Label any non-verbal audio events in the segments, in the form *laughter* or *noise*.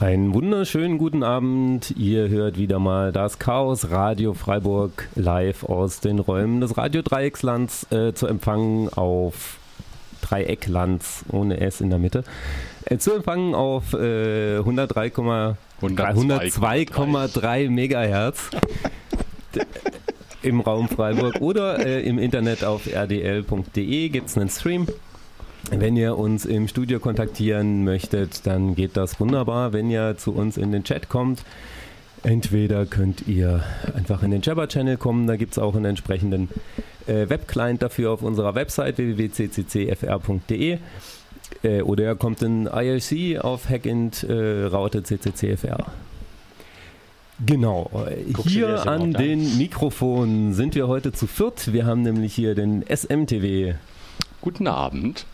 Einen wunderschönen guten Abend. Ihr hört wieder mal das Chaos Radio Freiburg live aus den Räumen des Radio Dreieckslands äh, zu empfangen auf Dreiecklands ohne S in der Mitte. Äh, zu empfangen auf äh, 102,3 Megahertz im Raum Freiburg oder äh, im Internet auf rdl.de gibt es einen Stream. Wenn ihr uns im Studio kontaktieren möchtet, dann geht das wunderbar. Wenn ihr zu uns in den Chat kommt, entweder könnt ihr einfach in den Jabber-Channel kommen, da gibt es auch einen entsprechenden äh, Webclient dafür auf unserer Website www.cccfr.de äh, oder ihr kommt in IRC auf Hackint äh, Raute CCCFR. Genau. Guckst hier an den Mikrofonen sind wir heute zu viert. Wir haben nämlich hier den SMTW. Guten Abend.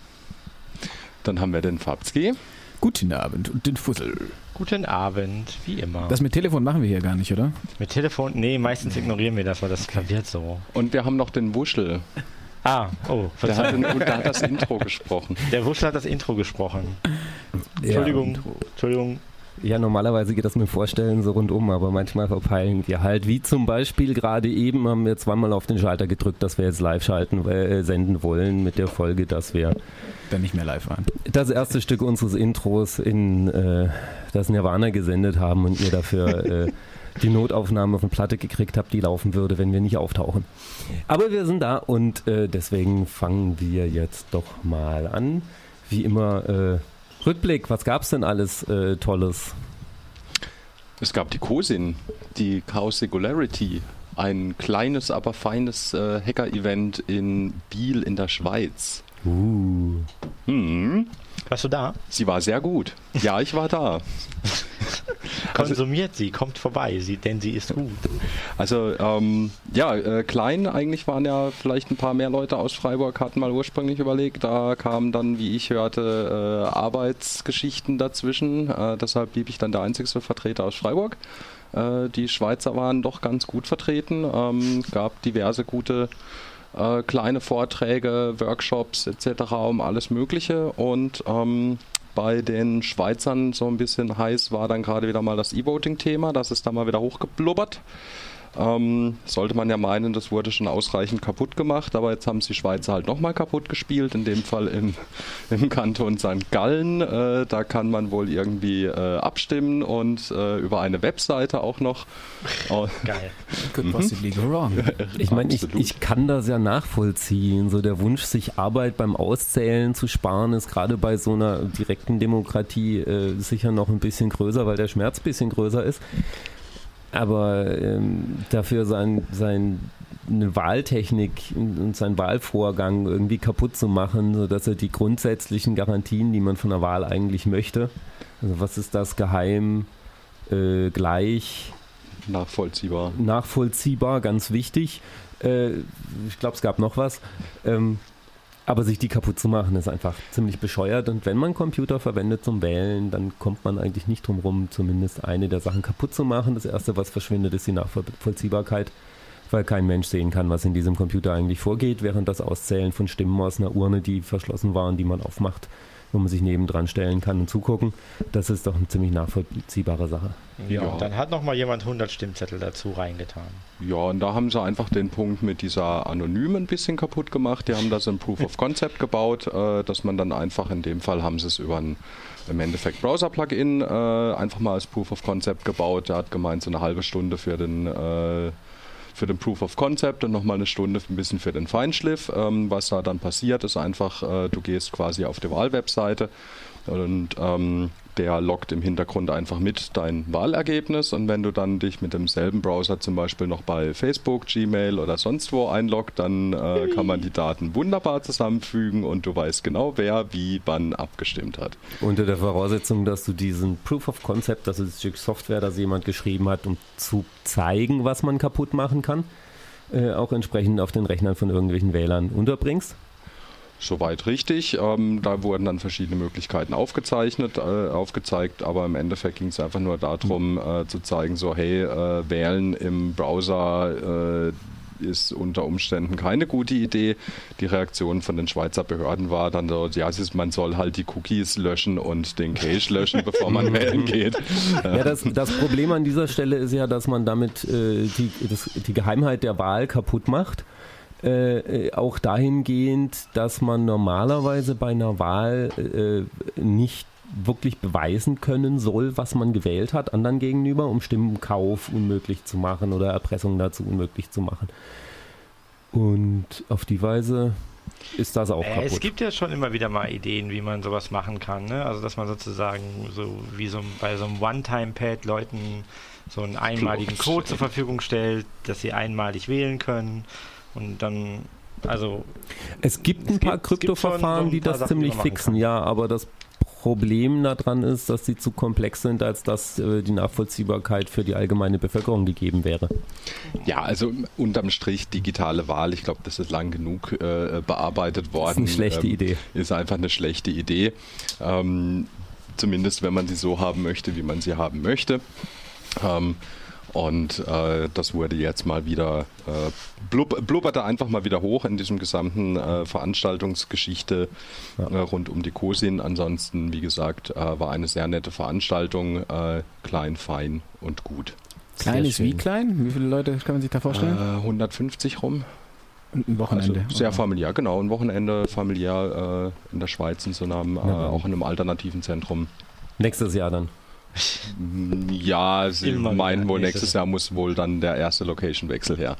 Dann haben wir den Fabski. Guten Abend und den Fussel. Guten Abend, wie immer. Das mit Telefon machen wir hier gar nicht, oder? Mit Telefon? Nee, meistens ignorieren wir das, weil das klaviert so. Und wir haben noch den Wuschel. Ah, oh, der hat, den, der hat das Intro gesprochen. Der Wuschel hat das Intro gesprochen. Entschuldigung, ja, Entschuldigung. Ja, normalerweise geht das mit Vorstellen so rundum, aber manchmal verpeilen wir halt. Wie zum Beispiel gerade eben haben wir zweimal auf den Schalter gedrückt, dass wir jetzt live schalten, äh, senden wollen mit der Folge, dass wir dann nicht mehr live waren. Das erste Stück unseres Intros in äh, das Nirvana gesendet haben und ihr dafür *laughs* äh, die Notaufnahme von Platte gekriegt habt, die laufen würde, wenn wir nicht auftauchen. Aber wir sind da und äh, deswegen fangen wir jetzt doch mal an. Wie immer äh, Rückblick, was gab es denn alles äh, Tolles? Es gab die COSIN, die Chaos Singularity, ein kleines, aber feines äh, Hacker-Event in Biel in der Schweiz. Uh. Hm. Warst du da? Sie war sehr gut. Ja, ich war da. Konsumiert sie, kommt vorbei, sie, denn sie ist gut. Also ähm, ja, äh, klein eigentlich waren ja vielleicht ein paar mehr Leute aus Freiburg, hatten mal ursprünglich überlegt. Da kamen dann, wie ich hörte, äh, Arbeitsgeschichten dazwischen. Äh, deshalb blieb ich dann der einzigste Vertreter aus Freiburg. Äh, die Schweizer waren doch ganz gut vertreten. Ähm, gab diverse gute äh, kleine Vorträge, Workshops etc. um alles Mögliche und ähm, bei den Schweizern so ein bisschen heiß war dann gerade wieder mal das E-Voting-Thema. Das ist da mal wieder hochgeblubbert. Ähm, sollte man ja meinen, das wurde schon ausreichend kaputt gemacht, aber jetzt haben es die Schweizer halt nochmal kaputt gespielt, in dem Fall im, *laughs* im Kanton St. Gallen. Äh, da kann man wohl irgendwie äh, abstimmen und äh, über eine Webseite auch noch. *laughs* Oh. Geil. Could possibly go wrong. *laughs* Ich meine, ich, ich kann das ja nachvollziehen. So der Wunsch, sich Arbeit beim Auszählen zu sparen, ist gerade bei so einer direkten Demokratie äh, sicher noch ein bisschen größer, weil der Schmerz ein bisschen größer ist aber ähm, dafür sein, sein eine Wahltechnik und seinen Wahlvorgang irgendwie kaputt zu machen, sodass er die grundsätzlichen Garantien, die man von der Wahl eigentlich möchte, also was ist das geheim, äh, gleich, nachvollziehbar, nachvollziehbar, ganz wichtig. Äh, ich glaube, es gab noch was. Ähm, aber sich die kaputt zu machen, ist einfach ziemlich bescheuert. Und wenn man Computer verwendet zum Wählen, dann kommt man eigentlich nicht drum rum, zumindest eine der Sachen kaputt zu machen. Das Erste, was verschwindet, ist die Nachvollziehbarkeit, weil kein Mensch sehen kann, was in diesem Computer eigentlich vorgeht, während das Auszählen von Stimmen aus einer Urne, die verschlossen waren, die man aufmacht, wo man sich nebendran stellen kann und zugucken. Das ist doch eine ziemlich nachvollziehbare Sache. Ja, ja. und dann hat noch mal jemand 100 Stimmzettel dazu reingetan. Ja, und da haben sie einfach den Punkt mit dieser Anonymen ein bisschen kaputt gemacht. Die haben das in Proof of Concept gebaut, äh, dass man dann einfach, in dem Fall haben sie es über ein im Endeffekt Browser-Plugin äh, einfach mal als Proof of Concept gebaut. Der hat gemeint, so eine halbe Stunde für den äh, für den Proof of Concept und nochmal eine Stunde ein bisschen für den Feinschliff. Ähm, was da dann passiert, ist einfach, äh, du gehst quasi auf die Wahlwebseite und ähm, der loggt im Hintergrund einfach mit dein Wahlergebnis und wenn du dann dich mit demselben Browser zum Beispiel noch bei Facebook, Gmail oder sonst wo einloggt, dann äh, kann man die Daten wunderbar zusammenfügen und du weißt genau, wer wie wann abgestimmt hat. Unter der Voraussetzung, dass du diesen Proof of Concept, das ist Stück Software, das jemand geschrieben hat, um zu zeigen, was man kaputt machen kann, äh, auch entsprechend auf den Rechnern von irgendwelchen Wählern unterbringst. Soweit richtig. Ähm, da wurden dann verschiedene Möglichkeiten aufgezeichnet, äh, aufgezeigt, aber im Endeffekt ging es einfach nur darum, äh, zu zeigen, so hey, äh, wählen im Browser, äh, ist unter Umständen keine gute Idee. Die Reaktion von den Schweizer Behörden war dann so, ja, man soll halt die Cookies löschen und den Cache löschen, *laughs* bevor man wählen geht. Ja, das, das, Problem an dieser Stelle ist ja, dass man damit äh, die, das, die Geheimheit der Wahl kaputt macht. Äh, auch dahingehend, dass man normalerweise bei einer Wahl äh, nicht wirklich beweisen können soll, was man gewählt hat, anderen gegenüber, um Stimmenkauf unmöglich zu machen oder Erpressung dazu unmöglich zu machen. Und auf die Weise ist das auch äh, kaputt. Es gibt ja schon immer wieder mal Ideen, wie man sowas machen kann. Ne? Also, dass man sozusagen so wie so bei so einem One-Time-Pad Leuten so einen einmaligen Code zur Verfügung stellt, dass sie einmalig wählen können und dann also es gibt ein paar Kryptoverfahren, die das Sachen, ziemlich die fixen, kann. ja, aber das Problem daran ist, dass sie zu komplex sind, als dass äh, die Nachvollziehbarkeit für die allgemeine Bevölkerung gegeben wäre. Ja, also unterm Strich digitale Wahl, ich glaube, das ist lang genug äh, bearbeitet worden. Das ist eine schlechte ähm, Idee. Ist einfach eine schlechte Idee. Ähm, zumindest wenn man sie so haben möchte, wie man sie haben möchte. Ähm, und äh, das wurde jetzt mal wieder, äh, blub, blubberte einfach mal wieder hoch in diesem gesamten äh, Veranstaltungsgeschichte ja. Äh, rund um die COSIN. Ansonsten, wie gesagt, äh, war eine sehr nette Veranstaltung, äh, klein, fein und gut. Klein ist wie klein? Wie viele Leute kann man sich da vorstellen? 150 rum. Ein Wochenende. Also sehr familiär, genau. Ein Wochenende familiär in der Schweiz in so einem, ja. auch in einem alternativen Zentrum. Nächstes Jahr dann. *laughs* Ja, sie Immer meinen wohl, nächstes Jahr muss wohl dann der erste Location-Wechsel her.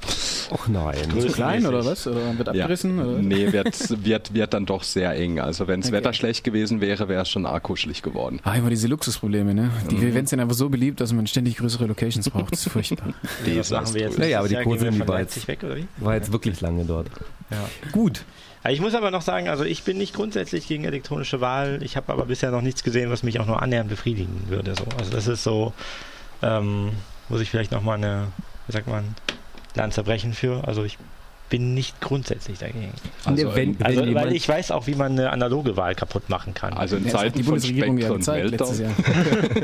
Och nein. Zu klein oder was? Oder wird abgerissen? Ja. Oder? Nee, wird, wird, wird dann doch sehr eng. Also wenn das okay. Wetter schlecht gewesen wäre, wäre es schon arg kuschelig geworden. Ah, immer diese Luxusprobleme, ne? Die mhm. Events sind einfach so beliebt, dass man ständig größere Locations braucht. Das ist furchtbar. *laughs* Die machen wir jetzt. Ja, ja aber die Kurse war jetzt, weg, oder wie? war jetzt wirklich lange dort. Ja. Gut. Ich muss aber noch sagen, also ich bin nicht grundsätzlich gegen elektronische Wahl. Ich habe aber bisher noch nichts gesehen, was mich auch nur annähernd befriedigen würde. So. Also das ist so, ähm, muss ich vielleicht nochmal eine, wie sagt man, Land zerbrechen für. Also ich bin nicht grundsätzlich dagegen. Also, wenn, wenn also weil ich weiß auch, wie man eine analoge Wahl kaputt machen kann. Also in ja, Zeiten die Bundesregierung ja gezeigt letztes Jahr.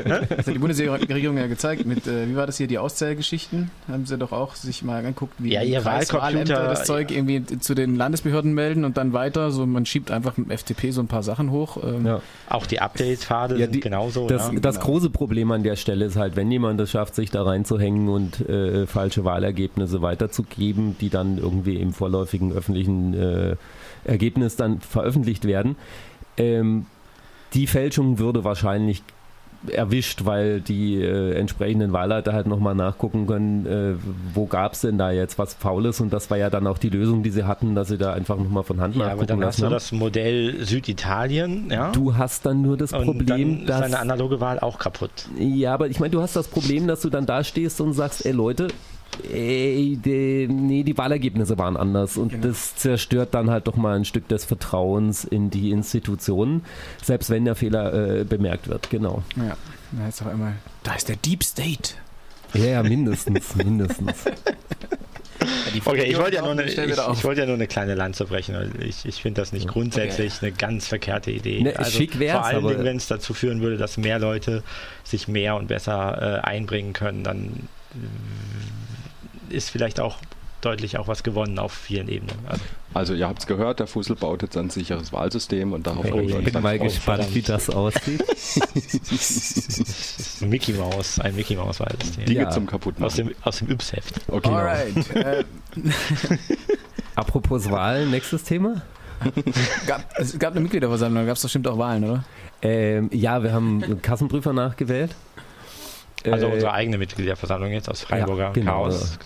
*laughs* das hat die Bundesregierung ja gezeigt mit, äh, wie war das hier, die Auszählgeschichten? Haben sie doch auch sich mal angeguckt, wie ja, ihr Wahlcomputer das Zeug irgendwie zu den Landesbehörden melden und dann weiter. So man schiebt einfach mit dem FTP so ein paar Sachen hoch. Ähm. Ja. Auch die Update-Pfade ja, sind genauso. Das, das genau. große Problem an der Stelle ist halt, wenn jemand es schafft, sich da reinzuhängen und äh, falsche Wahlergebnisse weiterzugeben, die dann irgendwie im vorläufigen öffentlichen äh, Ergebnis dann veröffentlicht werden. Ähm, die Fälschung würde wahrscheinlich erwischt, weil die äh, entsprechenden Wahlleiter halt nochmal nachgucken können, äh, wo gab es denn da jetzt was Faules und das war ja dann auch die Lösung, die sie hatten, dass sie da einfach nochmal von Hand ja, nachgucken aber dann lassen. hast du das Modell Süditalien, ja? Du hast dann nur das und Problem, dann dass... ist deine analoge Wahl auch kaputt. Ja, aber ich meine, du hast das Problem, dass du dann da stehst und sagst, ey Leute, ey, die, nee, die Wahlergebnisse waren anders und genau. das zerstört dann halt doch mal ein Stück des Vertrauens in die Institutionen, selbst wenn der Fehler äh, bemerkt wird, genau. Ja, da ist auch immer, da ist der Deep State. Ja, ja mindestens, *laughs* mindestens. okay, ich wollte, ja nur eine, ich, ich wollte ja nur eine kleine Lanze brechen. Ich, ich finde das nicht grundsätzlich okay. eine ganz verkehrte Idee. Ne, also schick vor allen Dingen, wenn es dazu führen würde, dass mehr Leute sich mehr und besser äh, einbringen können, dann ist vielleicht auch deutlich auch was gewonnen auf vielen Ebenen. Also, also ihr habt es gehört, der Fussel baut jetzt ein sicheres Wahlsystem und darauf hey, Ich bin mal gespannt, wie das aussieht. *laughs* Mickey Mouse, ein Mickey Mouse Wahlsystem. Dinge ja. zum kaputtmachen. Aus dem, aus dem Yps-Heft. Okay. Alright. Äh, *laughs* Apropos Wahlen, nächstes Thema? *laughs* gab, es gab eine Mitgliederversammlung, da gab es bestimmt auch Wahlen, oder? Ähm, ja, wir haben Kassenprüfer nachgewählt. Also äh, unsere eigene Mitgliederversammlung jetzt aus Freiburger ja, genau, Chaos.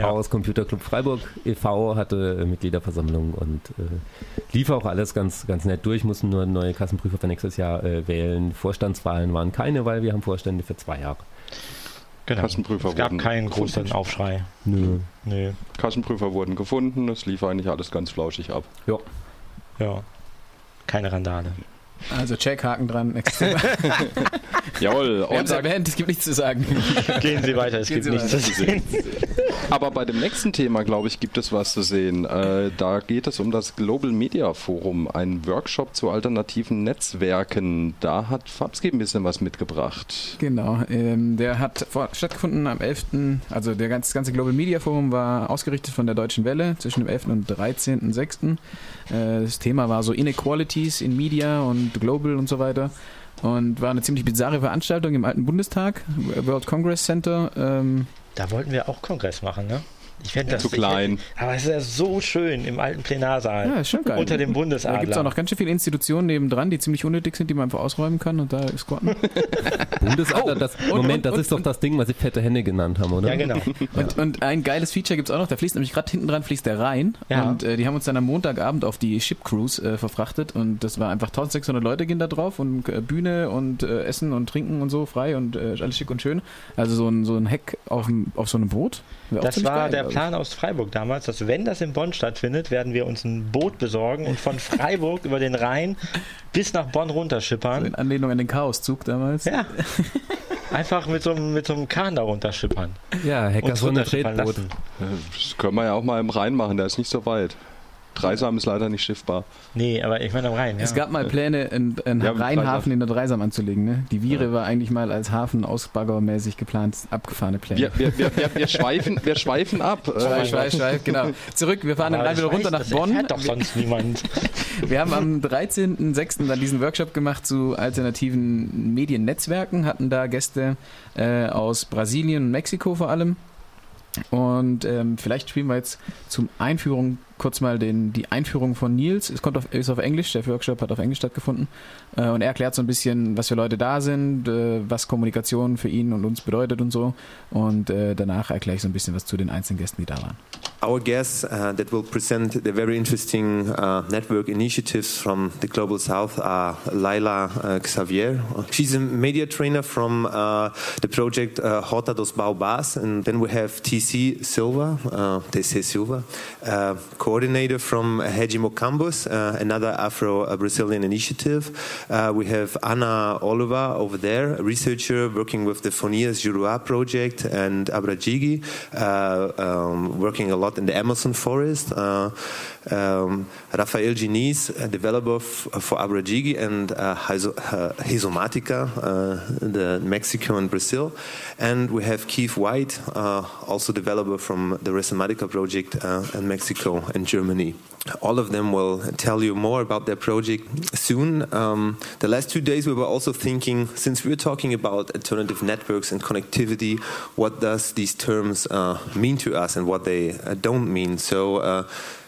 Chaos ja. Computer Club Freiburg e.V. hatte äh, Mitgliederversammlung und äh, lief auch alles ganz, ganz nett durch, mussten nur neue Kassenprüfer für nächstes Jahr äh, wählen. Vorstandswahlen waren keine, weil wir haben Vorstände für zwei Jahre. Genau. Kassenprüfer es gab keinen großen Aufschrei. Nö. Nö. Kassenprüfer wurden gefunden, es lief eigentlich alles ganz flauschig ab. Ja. Ja. Keine Randale. Also check, Haken dran. *laughs* Jawohl. Wir haben es erwähnt, es gibt nichts zu sagen. Gehen Sie weiter, es Gehen gibt Sie nichts zu sagen. Aber bei dem nächsten Thema, glaube ich, gibt es was zu sehen. Äh, da geht es um das Global Media Forum, ein Workshop zu alternativen Netzwerken. Da hat Fabski ein bisschen was mitgebracht. Genau, ähm, der hat vor, stattgefunden am 11., also der ganze, das ganze Global Media Forum war ausgerichtet von der Deutschen Welle zwischen dem 11. und 13.06. Äh, das Thema war so Inequalities in Media und Global und so weiter. Und war eine ziemlich bizarre Veranstaltung im alten Bundestag, World Congress Center. Ähm, da wollten wir auch Kongress machen, ne? Ich fände das zu klein. Hätte, aber es ist ja so schön im alten Plenarsaal. Ja, ist schon geil. Unter dem Bundesadler. Da gibt es auch noch ganz schön viele Institutionen nebendran, die ziemlich unnötig sind, die man einfach ausräumen kann und da squatten. *laughs* Bundesadler, das, oh, Moment, und, das ist doch das Ding, was sie fette Hände genannt haben, oder? Ja, genau. Und, und ein geiles Feature gibt es auch noch, da fließt nämlich gerade hinten dran fließt der Rhein ja. und äh, die haben uns dann am Montagabend auf die Ship Cruise äh, verfrachtet und das war einfach 1600 Leute gehen da drauf und äh, Bühne und äh, Essen und Trinken und so frei und äh, alles schick und schön. Also so ein, so ein Heck auf, auf so einem Boot. Das war geil, der Plan aus Freiburg damals, dass wenn das in Bonn stattfindet, werden wir uns ein Boot besorgen und von *laughs* Freiburg über den Rhein bis nach Bonn runterschippern. So in Anlehnung an den Chaoszug damals. Ja. Einfach mit so, mit so einem Kahn da runterschippern. Ja, Hacker so ein Tretboot. Das können wir ja auch mal im Rhein machen, der ist nicht so weit. Dreisam ist leider nicht schiffbar. Nee, aber ich meine am Rhein. Ja. Es gab mal Pläne, einen, einen ja, Rheinhafen in der Dreisam anzulegen. Ne? Die Viere ja. war eigentlich mal als Hafen ausbaggermäßig geplant, abgefahrene Pläne. Wir, wir, wir, wir, schweifen, wir schweifen ab. *laughs* Schweif, schweif, schweif, genau. Zurück, wir fahren dann wieder runter nach Bonn. Das doch sonst niemand. *laughs* Wir haben am 13.06. dann diesen Workshop gemacht zu alternativen Mediennetzwerken, hatten da Gäste äh, aus Brasilien und Mexiko vor allem. Und ähm, vielleicht spielen wir jetzt zum Einführung kurz mal den, die Einführung von Nils. Es kommt auf, ist auf Englisch, der Workshop hat auf Englisch stattgefunden. Äh, und er erklärt so ein bisschen, was für Leute da sind, äh, was Kommunikation für ihn und uns bedeutet und so. Und äh, danach erkläre ich so ein bisschen was zu den einzelnen Gästen, die da waren. Our guests uh, that will present the very interesting uh, network initiatives from the Global South are Laila uh, Xavier. She's a media trainer from uh, the project uh, Rota dos Baobás. And then we have TC Silva, uh, TC Silva, uh, coordinator from Hejimo Campus, uh, another Afro-Brazilian initiative. Uh, we have Ana Oliva over there, a researcher working with the Fonias Juruá project, and Abrajigi, uh, um, working a lot in the Amazon forest. Uh, um, Rafael Giniz, a developer for Abrajigi and uh, Hizomatica, uh, the Mexico and Brazil. And we have Keith White, uh, also developer from the Resematica project uh, in Mexico and Germany. All of them will tell you more about their project soon. Um, the last two days, we were also thinking, since we're talking about alternative networks and connectivity, what does these terms uh, mean to us and what they uh, don't mean? So uh,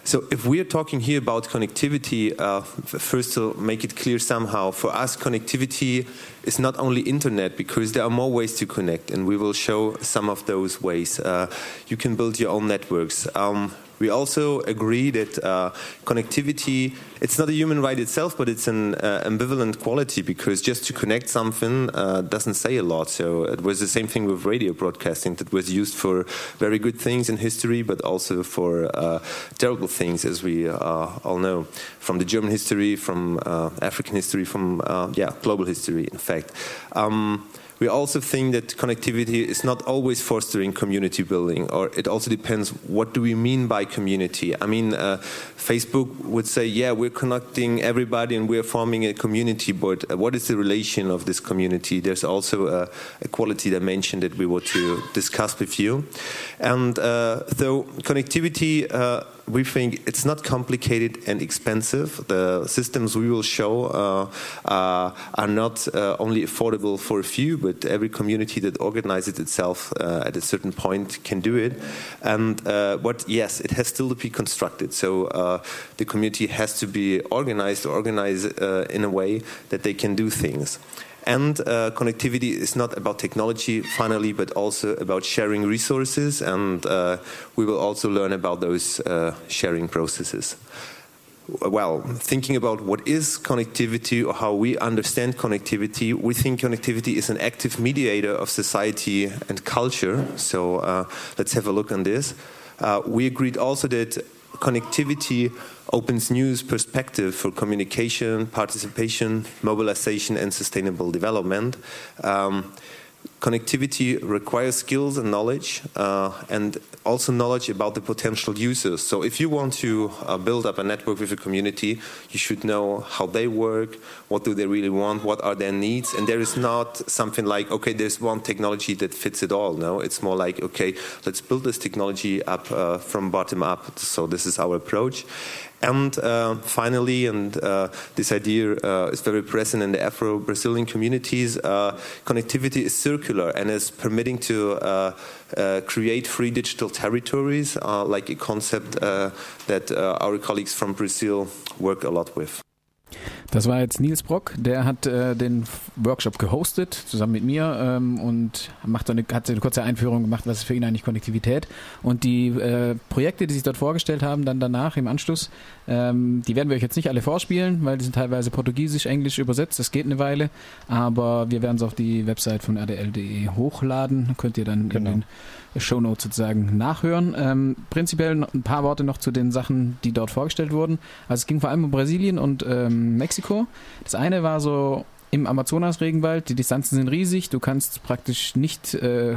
so if we're talking here about connectivity, uh, first to make it clear somehow, for us connectivity is not only internet because there are more ways to connect, and we will show some of those ways. Uh, you can build your own networks. Um, we also agree that uh, connectivity, it's not a human right itself, but it's an uh, ambivalent quality because just to connect something uh, doesn't say a lot. So it was the same thing with radio broadcasting that was used for very good things in history, but also for terrible things, as we all know, from the German history, from African history, from, yeah, global history, in fact. Um, we also think that connectivity is not always fostering community building, or it also depends what do we mean by community. I mean, uh, Facebook would say, yeah, we're connecting everybody and we're forming a community, but uh, what is the relation of this community? There's also a, a quality dimension that we want to discuss with you. And uh, so connectivity uh, we think it's not complicated and expensive. The systems we will show uh, uh, are not uh, only affordable for a few, but every community that organizes itself uh, at a certain point can do it. And uh, what, yes, it has still to be constructed. So the community has to be organized, organized in a way that they can do things. And uh, connectivity is not about technology, finally, but also about sharing resources. And uh, we will also learn about those uh, sharing processes. Well, thinking about what is connectivity or how we understand connectivity, we think connectivity is an active mediator of society and culture. So uh, let's have a look on this. Uh, we agreed also that connectivity opens new perspective for communication, participation, mobilization, and sustainable development. Um, connectivity requires skills and knowledge, uh, and also knowledge about the potential users. So if you want to uh, build up a network with a community, you should know how they work, what do they really want, what are their needs, and there is not something like, okay, there's one technology that fits it all. No, it's more like, okay, let's build this technology up uh, from bottom up. So this is our approach. And uh, finally, and uh, this idea uh, is very present in the Afro Brazilian communities, uh, connectivity is circular and is permitting to uh, uh, create free digital territories, like a concept that our colleagues from Brazil work a lot with. Das war jetzt Nils Brock, der hat äh, den Workshop gehostet, zusammen mit mir ähm, und macht eine, hat eine kurze Einführung gemacht, was ist für ihn eigentlich Konnektivität. Und die äh, Projekte, die sich dort vorgestellt haben, dann danach im Anschluss, ähm, die werden wir euch jetzt nicht alle vorspielen, weil die sind teilweise portugiesisch, englisch übersetzt, das geht eine Weile, aber wir werden es auf die Website von rdl.de hochladen, könnt ihr dann genau. in den Shownotes sozusagen nachhören. Ähm, prinzipiell ein paar Worte noch zu den Sachen, die dort vorgestellt wurden. Also es ging vor allem um Brasilien und ähm, Mexiko. Das eine war so im Amazonas-Regenwald, die Distanzen sind riesig, du kannst praktisch nicht äh,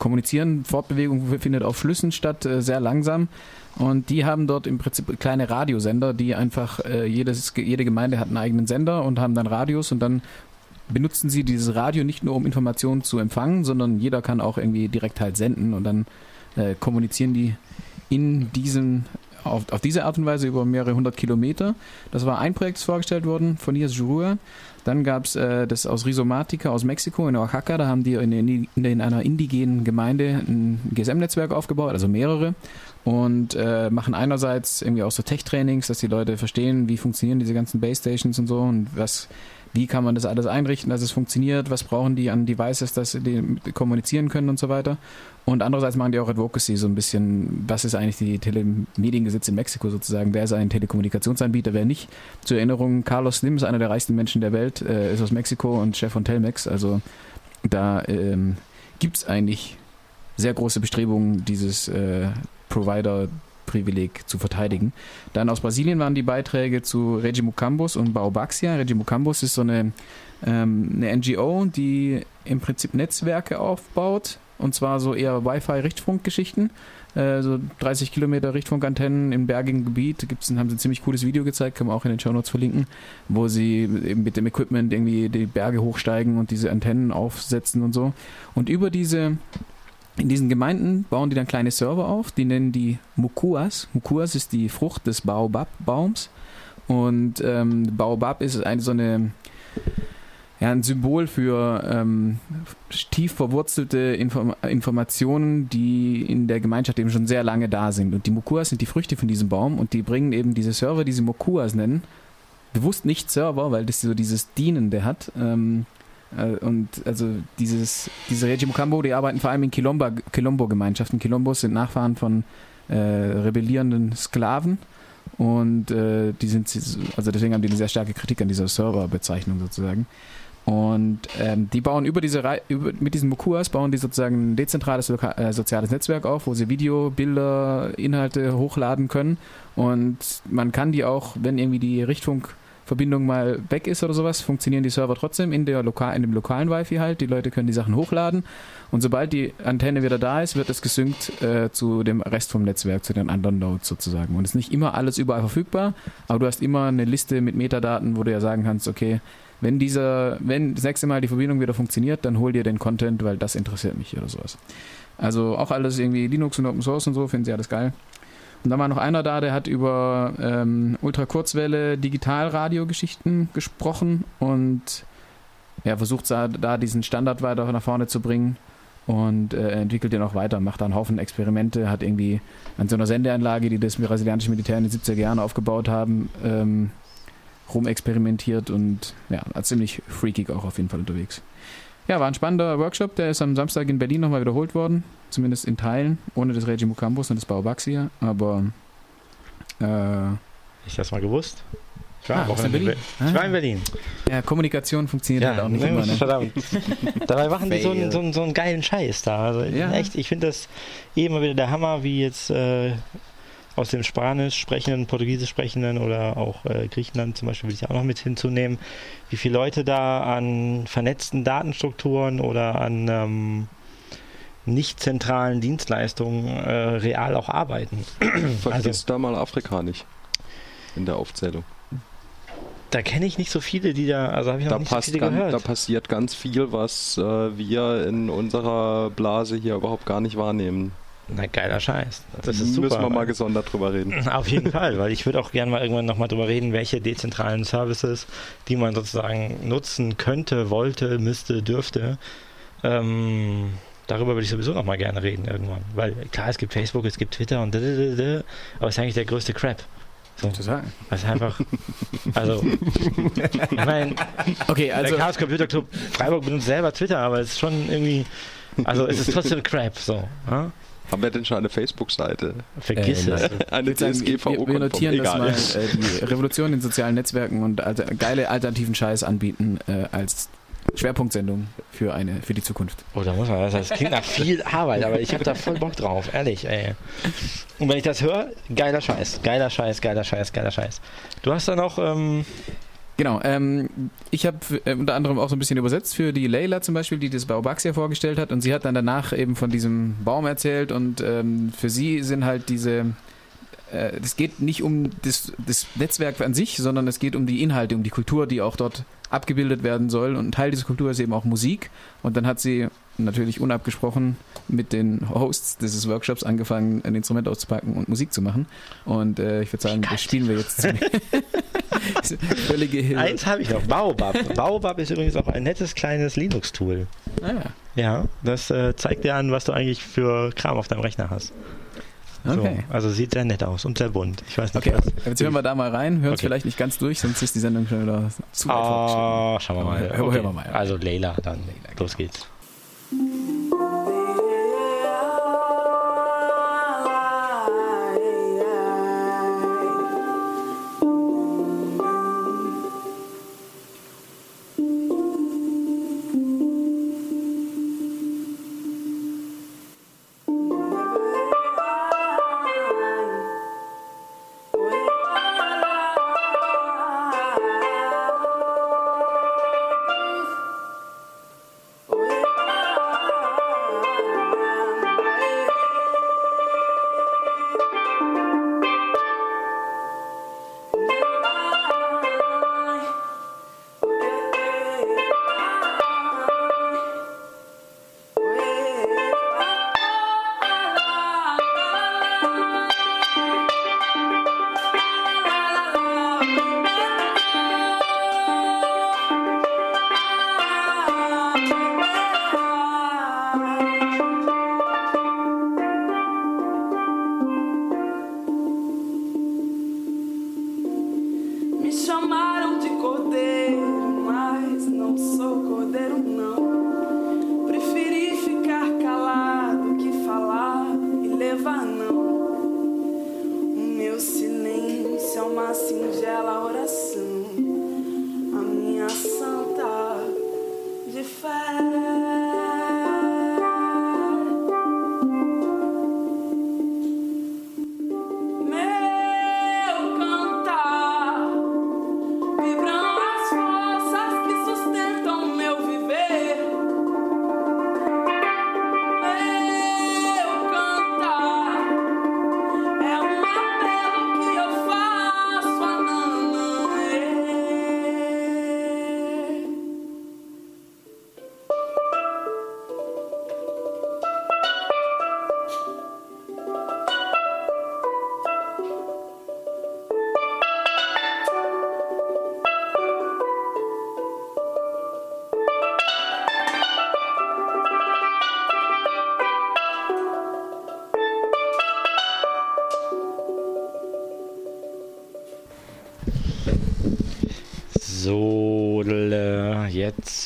kommunizieren. Fortbewegung findet auf Flüssen statt, äh, sehr langsam. Und die haben dort im Prinzip kleine Radiosender, die einfach, äh, jedes, jede Gemeinde hat einen eigenen Sender und haben dann Radios und dann benutzen sie dieses Radio nicht nur, um Informationen zu empfangen, sondern jeder kann auch irgendwie direkt halt senden und dann äh, kommunizieren die in diesem auf, auf diese Art und Weise über mehrere hundert Kilometer. Das war ein Projekt, das vorgestellt worden von Nias Jurua. Dann gab es äh, das aus Rizomatica aus Mexiko in Oaxaca. Da haben die in, in, in einer indigenen Gemeinde ein GSM-Netzwerk aufgebaut, also mehrere. Und äh, machen einerseits irgendwie auch so Tech-Trainings, dass die Leute verstehen, wie funktionieren diese ganzen Base Stations und so und was wie kann man das alles einrichten, dass es funktioniert, was brauchen die an Devices, dass sie kommunizieren können und so weiter. Und andererseits machen die auch Advocacy so ein bisschen, was ist eigentlich die Telemediengesetz in Mexiko sozusagen, wer ist ein Telekommunikationsanbieter, wer nicht. Zur Erinnerung, Carlos Slim ist einer der reichsten Menschen der Welt, äh, ist aus Mexiko und Chef von Telmex, also da ähm, gibt es eigentlich sehr große Bestrebungen, dieses äh, Provider Privileg zu verteidigen. Dann aus Brasilien waren die Beiträge zu Regimucambus und Baobaxia. Regimucambus ist so eine, ähm, eine NGO, die im Prinzip Netzwerke aufbaut und zwar so eher Wi-Fi-Richtfunkgeschichten. Äh, so 30 Kilometer Richtfunkantennen im bergigen Gebiet. Gibt's, haben sie ein ziemlich cooles Video gezeigt, kann man auch in den Show Notes verlinken, wo sie eben mit dem Equipment irgendwie die Berge hochsteigen und diese Antennen aufsetzen und so. Und über diese in diesen Gemeinden bauen die dann kleine Server auf, die nennen die Mukuas. Mukuas ist die Frucht des Baobab-Baums. Und ähm, Baobab ist eine, so eine, ja, ein Symbol für ähm, tief verwurzelte Inform Informationen, die in der Gemeinschaft eben schon sehr lange da sind. Und die Mukuas sind die Früchte von diesem Baum und die bringen eben diese Server, die sie Mukuas nennen, bewusst nicht Server, weil das so dieses Dienende hat. Ähm, äh, und also dieses, diese Reggie Mukambo, die arbeiten vor allem in Kilombo-Gemeinschaften. Kilombos sind Nachfahren von äh, rebellierenden Sklaven und äh, die sind, also deswegen haben die eine sehr starke Kritik an dieser Serverbezeichnung sozusagen. Und ähm, die bauen über diese über, mit diesen Mukuas bauen die sozusagen ein dezentrales äh, soziales Netzwerk auf, wo sie Video, Bilder, Inhalte hochladen können. Und man kann die auch, wenn irgendwie die Richtfunk Verbindung mal weg ist oder sowas, funktionieren die Server trotzdem in, der Lokal, in dem lokalen Wi-Fi halt. Die Leute können die Sachen hochladen und sobald die Antenne wieder da ist, wird es gesynkt äh, zu dem Rest vom Netzwerk, zu den anderen Nodes sozusagen. Und es ist nicht immer alles überall verfügbar, aber du hast immer eine Liste mit Metadaten, wo du ja sagen kannst, okay, wenn dieser, wenn das nächste Mal die Verbindung wieder funktioniert, dann hol dir den Content, weil das interessiert mich oder sowas. Also auch alles irgendwie Linux und Open Source und so, finden sie alles geil. Und dann war noch einer da, der hat über ähm, Ultrakurzwelle Digitalradio-Geschichten gesprochen und ja, versucht da, da diesen Standard weiter nach vorne zu bringen und äh, entwickelt den auch weiter, macht da einen Haufen Experimente, hat irgendwie an so einer Sendeanlage, die das brasilianische Militär in den 70er Jahren aufgebaut haben, ähm, rumexperimentiert und ja, ziemlich freakig auch auf jeden Fall unterwegs. Ja, war ein spannender Workshop, der ist am Samstag in Berlin nochmal wiederholt worden, zumindest in Teilen, ohne das Regimo Campus und das Baubaxia, aber äh, ich das mal gewusst. Ich war, ah, in Berlin. Be ich war in Berlin. Ja, Kommunikation funktioniert ja, halt auch nicht ne, immer. Ne? Verdammt. *laughs* Dabei machen die so einen, so, einen, so einen geilen Scheiß da. Also ja. echt, ich finde das eh immer wieder der Hammer, wie jetzt äh, aus dem Spanisch sprechenden, Portugiesisch sprechenden oder auch äh, Griechenland zum Beispiel will ich auch noch mit hinzunehmen, wie viele Leute da an vernetzten Datenstrukturen oder an ähm, nicht zentralen Dienstleistungen äh, real auch arbeiten. Vergiss also, da mal Afrika nicht in der Aufzählung. Da kenne ich nicht so viele, die da, also habe ich noch da nicht so viele ganz, gehört. Da passiert ganz viel, was äh, wir in unserer Blase hier überhaupt gar nicht wahrnehmen. Na, geiler Scheiß. Das ist super. Müssen wir mal gesondert drüber reden. *laughs* Auf jeden Fall, weil ich würde auch gerne mal irgendwann nochmal drüber reden, welche dezentralen Services, die man sozusagen nutzen könnte, wollte, müsste, dürfte. Ähm, darüber würde ich sowieso nochmal gerne reden irgendwann. Weil klar, es gibt Facebook, es gibt Twitter und aber es ist eigentlich der größte Crap. So. Zu sagen. Was einfach. Also. ich meine. Okay, also. Der Chaos Computer Club Freiburg benutzt selber Twitter, aber es ist schon irgendwie. Also, es ist trotzdem Crap, so. Ja? Haben wir denn schon eine Facebook-Seite? Vergiss äh, es. eine DSGVO. Wir, wir notieren das mal, äh, die Revolution in sozialen Netzwerken und alter, geile alternativen Scheiß anbieten äh, als Schwerpunktsendung für eine für die Zukunft. Oh, da muss man das. Das klingt nach viel Arbeit, aber ich habe da voll Bock drauf, ehrlich, ey. Und wenn ich das höre, geiler Scheiß, geiler Scheiß, geiler Scheiß, geiler Scheiß. Du hast da noch. Ähm Genau, ähm, ich habe äh, unter anderem auch so ein bisschen übersetzt für die Leila zum Beispiel, die das Baubaxia vorgestellt hat. Und sie hat dann danach eben von diesem Baum erzählt und ähm, für sie sind halt diese äh, es geht nicht um das, das, Netzwerk an sich, sondern es geht um die Inhalte, um die Kultur, die auch dort abgebildet werden soll. Und Teil dieser Kultur ist eben auch Musik. Und dann hat sie natürlich unabgesprochen mit den Hosts dieses Workshops angefangen, ein Instrument auszupacken und Musik zu machen. Und äh, ich würde sagen, das spielen wir jetzt. *laughs* Völlige Hilfe. Eins habe ich noch, Baobab. Baobab ist übrigens auch ein nettes kleines Linux-Tool. Ah, ja. ja, das äh, zeigt dir an, was du eigentlich für Kram auf deinem Rechner hast. Okay. So, also sieht sehr nett aus und sehr bunt. Ich weiß nicht, okay. was. Jetzt hören wir da mal rein, hören es okay. vielleicht nicht ganz durch, sonst ist die Sendung schon wieder zu weit oh, Schauen wir mal. Okay. Hören wir mal. Also Leila, dann Leila, los geht's.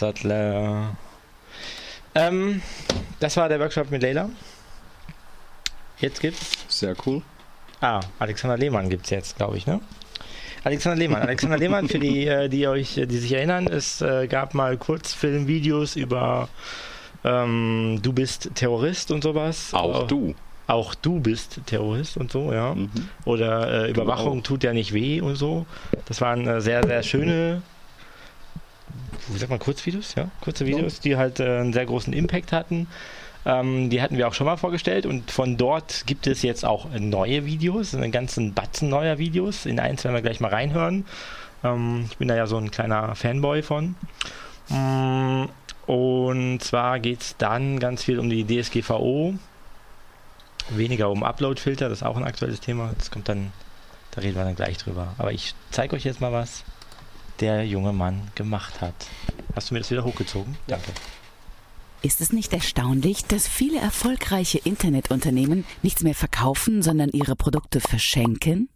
Sattler. Ähm, das war der Workshop mit Leila. Jetzt gibt's. Sehr cool. Ah, Alexander Lehmann gibt's jetzt, glaube ich, ne? Alexander Lehmann. Alexander Lehmann, für die, *laughs* äh, die euch, die sich erinnern, es äh, gab mal Kurzfilmvideos über ähm, Du bist Terrorist und sowas. Auch du. auch du bist Terrorist und so, ja. Mhm. Oder äh, Überwachung tut ja nicht weh und so. Das waren äh, sehr, sehr schöne, wie sagt man, Kurzvideos, ja, kurze Videos, die halt äh, einen sehr großen Impact hatten. Ähm, die hatten wir auch schon mal vorgestellt und von dort gibt es jetzt auch neue Videos, einen ganzen Batzen neuer Videos. In eins werden wir gleich mal reinhören. Ähm, ich bin da ja so ein kleiner Fanboy von. Mm, und zwar geht es dann ganz viel um die DSGVO, weniger um Upload-Filter, das ist auch ein aktuelles Thema. Das kommt dann, da reden wir dann gleich drüber. Aber ich zeige euch jetzt mal was der junge Mann gemacht hat. Hast du mir das wieder hochgezogen? Danke. Ist es nicht erstaunlich, dass viele erfolgreiche Internetunternehmen nichts mehr verkaufen, sondern ihre Produkte verschenken?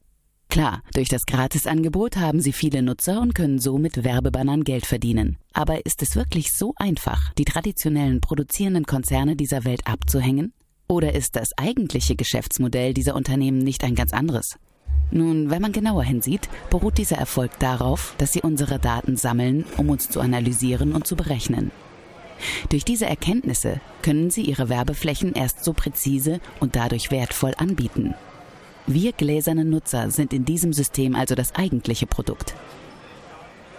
Klar, durch das Gratisangebot haben sie viele Nutzer und können so mit Werbebannern Geld verdienen. Aber ist es wirklich so einfach, die traditionellen produzierenden Konzerne dieser Welt abzuhängen? Oder ist das eigentliche Geschäftsmodell dieser Unternehmen nicht ein ganz anderes? Nun, wenn man genauer hinsieht, beruht dieser Erfolg darauf, dass sie unsere Daten sammeln, um uns zu analysieren und zu berechnen. Durch diese Erkenntnisse können sie ihre Werbeflächen erst so präzise und dadurch wertvoll anbieten. Wir gläserne Nutzer sind in diesem System also das eigentliche Produkt.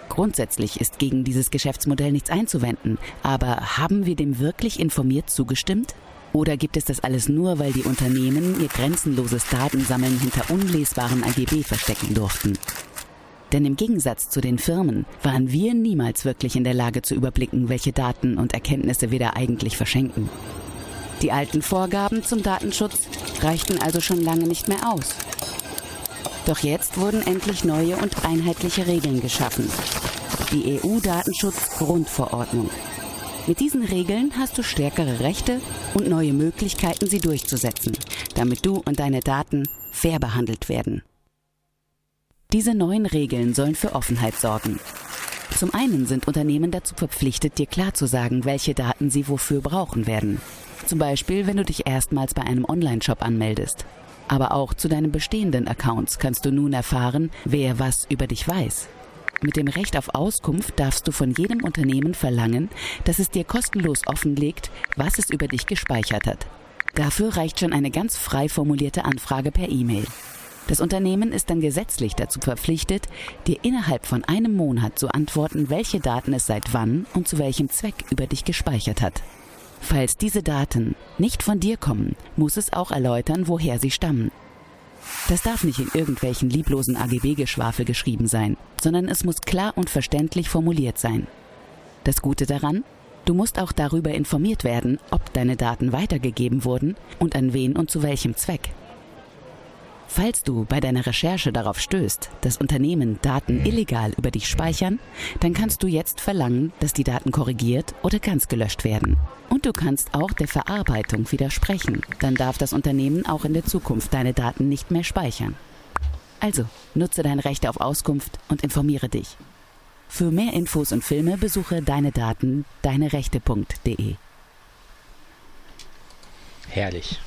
Grundsätzlich ist gegen dieses Geschäftsmodell nichts einzuwenden, aber haben wir dem wirklich informiert zugestimmt? Oder gibt es das alles nur, weil die Unternehmen ihr grenzenloses Datensammeln hinter unlesbaren AGB verstecken durften? Denn im Gegensatz zu den Firmen waren wir niemals wirklich in der Lage zu überblicken, welche Daten und Erkenntnisse wir da eigentlich verschenken. Die alten Vorgaben zum Datenschutz reichten also schon lange nicht mehr aus. Doch jetzt wurden endlich neue und einheitliche Regeln geschaffen. Die EU-Datenschutz-Grundverordnung. Mit diesen Regeln hast du stärkere Rechte und neue Möglichkeiten, sie durchzusetzen, damit du und deine Daten fair behandelt werden. Diese neuen Regeln sollen für Offenheit sorgen. Zum einen sind Unternehmen dazu verpflichtet, dir klar zu sagen, welche Daten sie wofür brauchen werden. Zum Beispiel, wenn du dich erstmals bei einem Online-Shop anmeldest. Aber auch zu deinen bestehenden Accounts kannst du nun erfahren, wer was über dich weiß. Mit dem Recht auf Auskunft darfst du von jedem Unternehmen verlangen, dass es dir kostenlos offenlegt, was es über dich gespeichert hat. Dafür reicht schon eine ganz frei formulierte Anfrage per E-Mail. Das Unternehmen ist dann gesetzlich dazu verpflichtet, dir innerhalb von einem Monat zu antworten, welche Daten es seit wann und zu welchem Zweck über dich gespeichert hat. Falls diese Daten nicht von dir kommen, muss es auch erläutern, woher sie stammen. Das darf nicht in irgendwelchen lieblosen AGB-Geschwafel geschrieben sein, sondern es muss klar und verständlich formuliert sein. Das Gute daran? Du musst auch darüber informiert werden, ob deine Daten weitergegeben wurden und an wen und zu welchem Zweck. Falls du bei deiner Recherche darauf stößt, dass Unternehmen Daten illegal über dich speichern, dann kannst du jetzt verlangen, dass die Daten korrigiert oder ganz gelöscht werden. Und du kannst auch der Verarbeitung widersprechen. Dann darf das Unternehmen auch in der Zukunft deine Daten nicht mehr speichern. Also, nutze dein Recht auf Auskunft und informiere dich. Für mehr Infos und Filme besuche deine Daten deinerechte.de. Herrlich.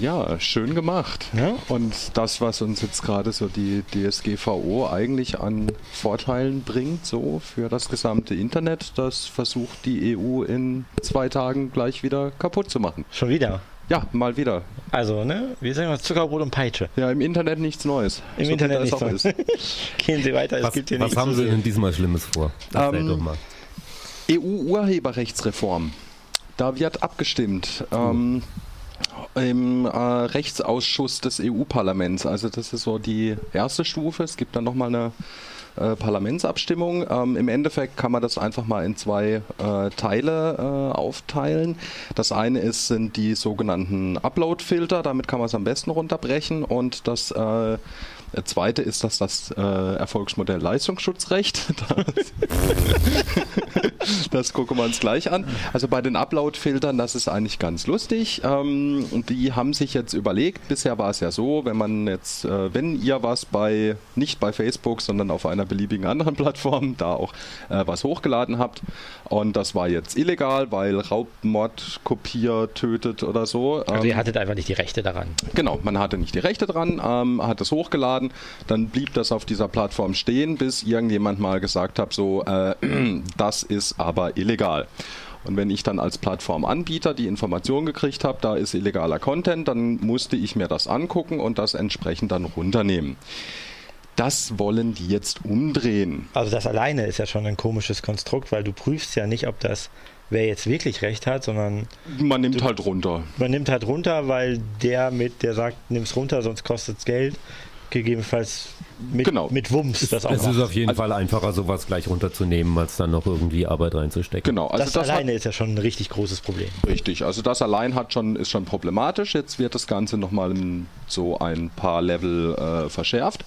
Ja, schön gemacht. Ja? Und das, was uns jetzt gerade so die DSGVO eigentlich an Vorteilen bringt, so für das gesamte Internet, das versucht die EU in zwei Tagen gleich wieder kaputt zu machen. Schon wieder? Ja, mal wieder. Also, ne? Wir sagen mal Zuckerbrot und Peitsche. Ja, im Internet nichts Neues. Im so Internet nichts Neues. *laughs* Gehen Sie weiter, es was, gibt hier nichts. Was haben Sie denn diesmal Schlimmes vor? Ähm, doch mal. EU-Urheberrechtsreform. Da wird abgestimmt. Ähm, im äh, Rechtsausschuss des EU-Parlaments. Also das ist so die erste Stufe. Es gibt dann nochmal eine äh, Parlamentsabstimmung. Ähm, Im Endeffekt kann man das einfach mal in zwei äh, Teile äh, aufteilen. Das eine ist, sind die sogenannten Upload-Filter, damit kann man es am besten runterbrechen und das äh, zweite ist, dass das äh, Erfolgsmodell Leistungsschutzrecht. *laughs* *laughs* Das, gucken wir uns gleich an. Also bei den Upload-Filtern, das ist eigentlich ganz lustig. Ähm, die haben sich jetzt überlegt, bisher war es ja so, wenn man jetzt, äh, wenn ihr was bei, nicht bei Facebook, sondern auf einer beliebigen anderen Plattform, da auch äh, was hochgeladen habt, und das war jetzt illegal, weil Raubmord, Kopier, tötet oder so. Also ihr ähm, hattet einfach nicht die Rechte daran. Genau, man hatte nicht die Rechte dran, ähm, hat es hochgeladen, dann blieb das auf dieser Plattform stehen, bis irgendjemand mal gesagt hat, so, äh, *clears throat* das ist aber illegal. Und wenn ich dann als Plattformanbieter die Information gekriegt habe, da ist illegaler Content, dann musste ich mir das angucken und das entsprechend dann runternehmen. Das wollen die jetzt umdrehen. Also das alleine ist ja schon ein komisches Konstrukt, weil du prüfst ja nicht, ob das wer jetzt wirklich recht hat, sondern man nimmt du, halt runter. Man nimmt halt runter, weil der mit, der sagt, nimm's runter, sonst kostet es Geld, gegebenenfalls mit, genau. mit Wumms das auch Es macht. ist auf jeden also, Fall einfacher, sowas gleich runterzunehmen, als dann noch irgendwie Arbeit reinzustecken. Genau. Also das, das alleine hat, ist ja schon ein richtig großes Problem. Richtig. Also das allein hat schon, ist schon problematisch. Jetzt wird das Ganze nochmal so ein paar Level äh, verschärft.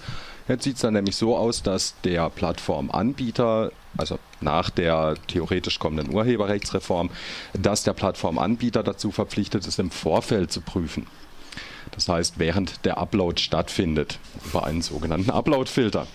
Jetzt sieht es dann nämlich so aus, dass der Plattformanbieter, also nach der theoretisch kommenden Urheberrechtsreform, dass der Plattformanbieter dazu verpflichtet ist, im Vorfeld zu prüfen. Das heißt, während der Upload stattfindet, über einen sogenannten Upload-Filter.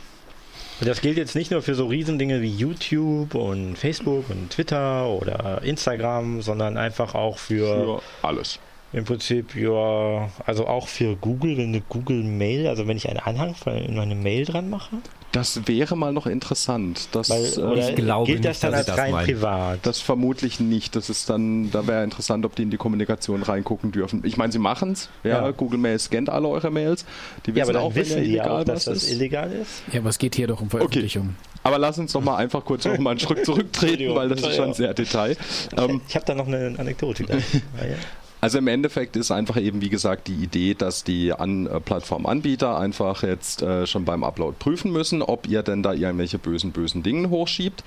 Das gilt jetzt nicht nur für so Riesendinge wie YouTube und Facebook und Twitter oder Instagram, sondern einfach auch für, für alles. Im Prinzip, ja, also auch für Google, wenn eine Google Mail, also wenn ich einen Anhang in meine Mail dran mache. Das wäre mal noch interessant. Das, Weil, äh, ich glaube gilt das nicht, dann als das rein meinen. privat? Das vermutlich nicht. Das ist dann, da wäre interessant, ob die in die Kommunikation reingucken dürfen. Ich meine, sie machen es. Ja, ja, Google Mail scannt alle eure Mails. Die wissen ja, aber auch, wissen wenn die auch, dass das ist. illegal ist. Ja, aber es geht hier doch um Veröffentlichung. Okay. Aber lass uns doch mal einfach kurz noch mal einen Schritt *laughs* zurücktreten, weil das ist schon sehr Detail. Ähm, ich habe da noch eine Anekdote. *laughs* Also im Endeffekt ist einfach eben, wie gesagt, die Idee, dass die An äh, Plattformanbieter einfach jetzt äh, schon beim Upload prüfen müssen, ob ihr denn da irgendwelche bösen, bösen Dinge hochschiebt.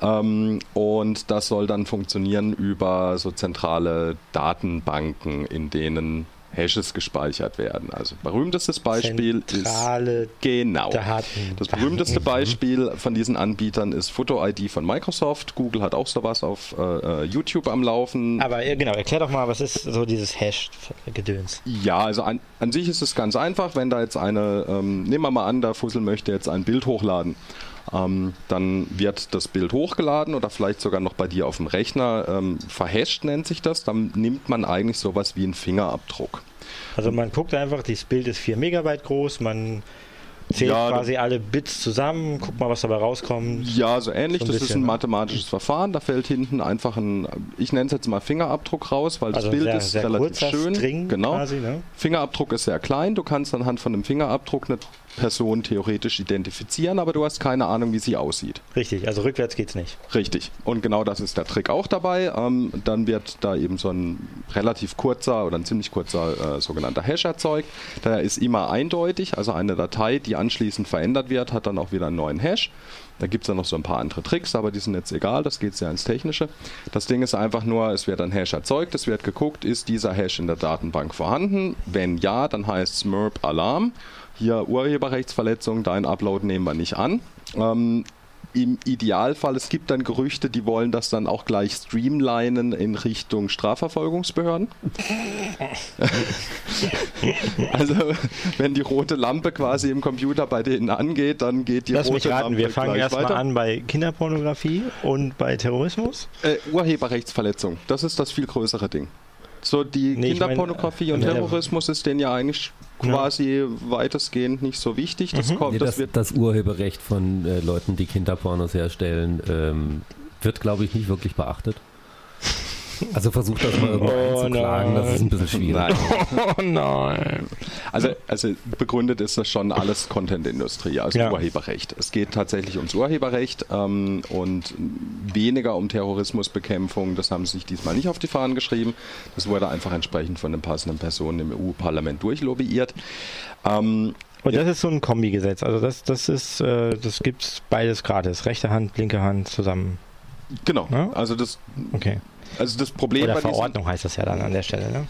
Ähm, und das soll dann funktionieren über so zentrale Datenbanken, in denen Hashes gespeichert werden. Also berühmtestes Beispiel Zentrale ist genau. Daten. Das berühmteste Beispiel von diesen Anbietern ist Photo-ID von Microsoft. Google hat auch sowas auf äh, äh YouTube am Laufen. Aber genau, erklär doch mal, was ist so dieses Hash-Gedöns? Ja, also an, an, sich ist es ganz einfach, wenn da jetzt eine, ähm, nehmen wir mal an, der Fussel möchte jetzt ein Bild hochladen. Ähm, dann wird das Bild hochgeladen oder vielleicht sogar noch bei dir auf dem Rechner. Ähm, verhasht nennt sich das. Dann nimmt man eigentlich sowas wie einen Fingerabdruck. Also man guckt einfach, das Bild ist 4 Megabyte groß, man zählt ja, quasi alle Bits zusammen, guckt mal, was dabei rauskommt. Ja, so ähnlich. So das bisschen, ist ein ne? mathematisches Verfahren. Da fällt hinten einfach ein, ich nenne es jetzt mal Fingerabdruck raus, weil also das Bild sehr, ist sehr relativ schön. String genau. Quasi, ne? Fingerabdruck ist sehr klein. Du kannst anhand von einem Fingerabdruck eine Person theoretisch identifizieren, aber du hast keine Ahnung, wie sie aussieht. Richtig, also rückwärts geht's nicht. Richtig. Und genau das ist der Trick auch dabei. Ähm, dann wird da eben so ein relativ kurzer oder ein ziemlich kurzer äh, sogenannter Hash erzeugt. Der ist immer eindeutig, also eine Datei, die anschließend verändert wird, hat dann auch wieder einen neuen Hash. Da gibt es dann noch so ein paar andere Tricks, aber die sind jetzt egal, das geht sehr ins Technische. Das Ding ist einfach nur, es wird ein Hash erzeugt, es wird geguckt, ist dieser Hash in der Datenbank vorhanden? Wenn ja, dann heißt es MERP Alarm hier Urheberrechtsverletzung, dein Upload nehmen wir nicht an. Ähm, Im Idealfall, es gibt dann Gerüchte, die wollen das dann auch gleich streamlinen in Richtung Strafverfolgungsbehörden. *laughs* also, wenn die rote Lampe quasi im Computer bei denen angeht, dann geht die Lass rote mich raten, Lampe Wir fangen erstmal an bei Kinderpornografie und bei Terrorismus. Äh, Urheberrechtsverletzung, das ist das viel größere Ding. So die nee, Kinderpornografie und Terrorismus ist denen ja eigentlich quasi ja. weitestgehend nicht so wichtig. Das, mhm. kommt, nee, das, das, das, Urheberrecht von äh, Leuten, die Kinderpornos herstellen, ähm, wird, glaube ich, nicht wirklich beachtet. Also versucht das mal irgendwo oh einzuklagen, nein. das ist ein bisschen schwierig. Nein. Oh nein. Also, also begründet ist das schon alles Content-Industrie, also ja. Urheberrecht. Es geht tatsächlich ums Urheberrecht ähm, und weniger um Terrorismusbekämpfung. Das haben sie sich diesmal nicht auf die Fahnen geschrieben. Das wurde einfach entsprechend von den passenden Personen im EU-Parlament durchlobbyiert. Ähm, und das ist so ein Kombigesetz. Also das, das ist, äh, das gibt's beides gratis. Rechte Hand, linke Hand zusammen. Genau. Ja? Also das. Okay. Also das Problem Oder Verordnung heißt das ja dann an der Stelle, ne?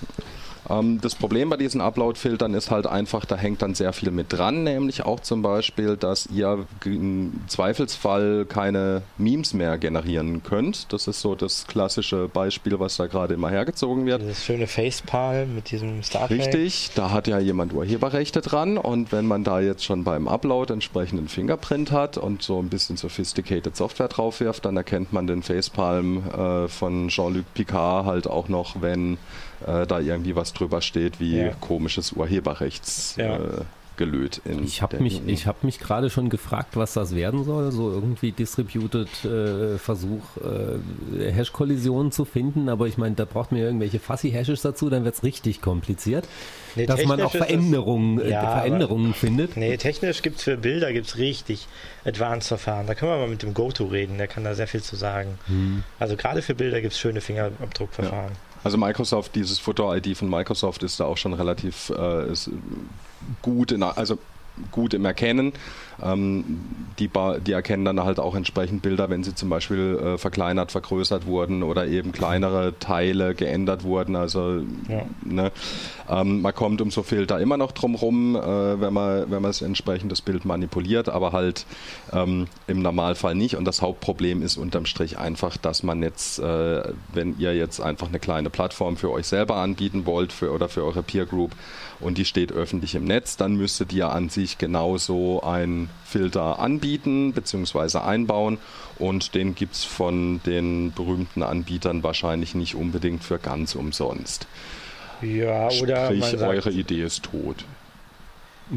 Ähm, das Problem bei diesen Upload-Filtern ist halt einfach, da hängt dann sehr viel mit dran, nämlich auch zum Beispiel, dass ihr im Zweifelsfall keine Memes mehr generieren könnt. Das ist so das klassische Beispiel, was da gerade immer hergezogen wird. Das schöne Facepalm mit diesem Star Richtig, da hat ja jemand Urheberrechte dran und wenn man da jetzt schon beim Upload entsprechenden Fingerprint hat und so ein bisschen sophisticated Software drauf wirft, dann erkennt man den Facepalm äh, von Jean-Luc Picard halt auch noch, wenn äh, da irgendwie was drüber steht wie ja. komisches Urheberrechts. Ja. Äh, gelöt. ich habe mich, ich hab mich gerade schon gefragt, was das werden soll. So irgendwie distributed äh, Versuch, äh, Hash-Kollisionen zu finden. Aber ich meine, da braucht man ja irgendwelche Fuzzy-Hashes dazu, dann wird es richtig kompliziert. Nee, dass man auch Veränderungen, das, äh, ja, Veränderungen findet. Nee, technisch gibt es für Bilder gibt's richtig Advanced Verfahren. Da können wir mal mit dem GoTo reden, der kann da sehr viel zu sagen. Hm. Also gerade für Bilder gibt es schöne Fingerabdruckverfahren. Ja. Also Microsoft, dieses Foto-ID von Microsoft ist da auch schon relativ äh, gut, in, also gut im Erkennen. Ähm, die, die, erkennen dann halt auch entsprechend Bilder, wenn sie zum Beispiel äh, verkleinert, vergrößert wurden oder eben kleinere Teile geändert wurden. Also ja. ne, ähm, man kommt um so Filter immer noch drum rum, äh, wenn man wenn man das entsprechend das Bild manipuliert, aber halt ähm, im Normalfall nicht. Und das Hauptproblem ist unterm Strich einfach, dass man jetzt, äh, wenn ihr jetzt einfach eine kleine Plattform für euch selber anbieten wollt für, oder für eure Peer Group und die steht öffentlich im Netz, dann müsstet ihr an sich genauso ein Filter anbieten bzw. einbauen und den gibt es von den berühmten Anbietern wahrscheinlich nicht unbedingt für ganz umsonst. Ja, oder Sprich, sagt, eure Idee ist tot.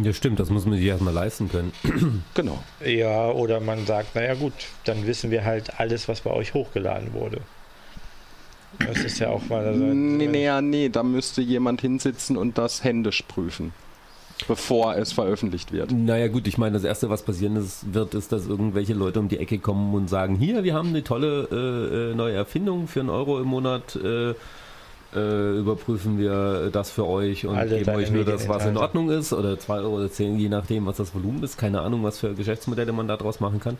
Ja, stimmt, das muss man sich erstmal leisten können. *clears throat* genau. Ja, oder man sagt, naja gut, dann wissen wir halt alles, was bei euch hochgeladen wurde. Das ist ja auch mal. Also, nee, nee, nee, da müsste jemand hinsitzen und das händisch prüfen bevor es veröffentlicht wird. Naja gut, ich meine, das Erste, was passieren ist, wird, ist, dass irgendwelche Leute um die Ecke kommen und sagen, hier, wir haben eine tolle äh, äh neue Erfindung für einen Euro im Monat. Äh, äh, überprüfen wir das für euch und Alle geben euch nur das, was in Ordnung ist, oder 2 Euro oder 10, je nachdem, was das Volumen ist. Keine Ahnung, was für Geschäftsmodelle man daraus machen kann.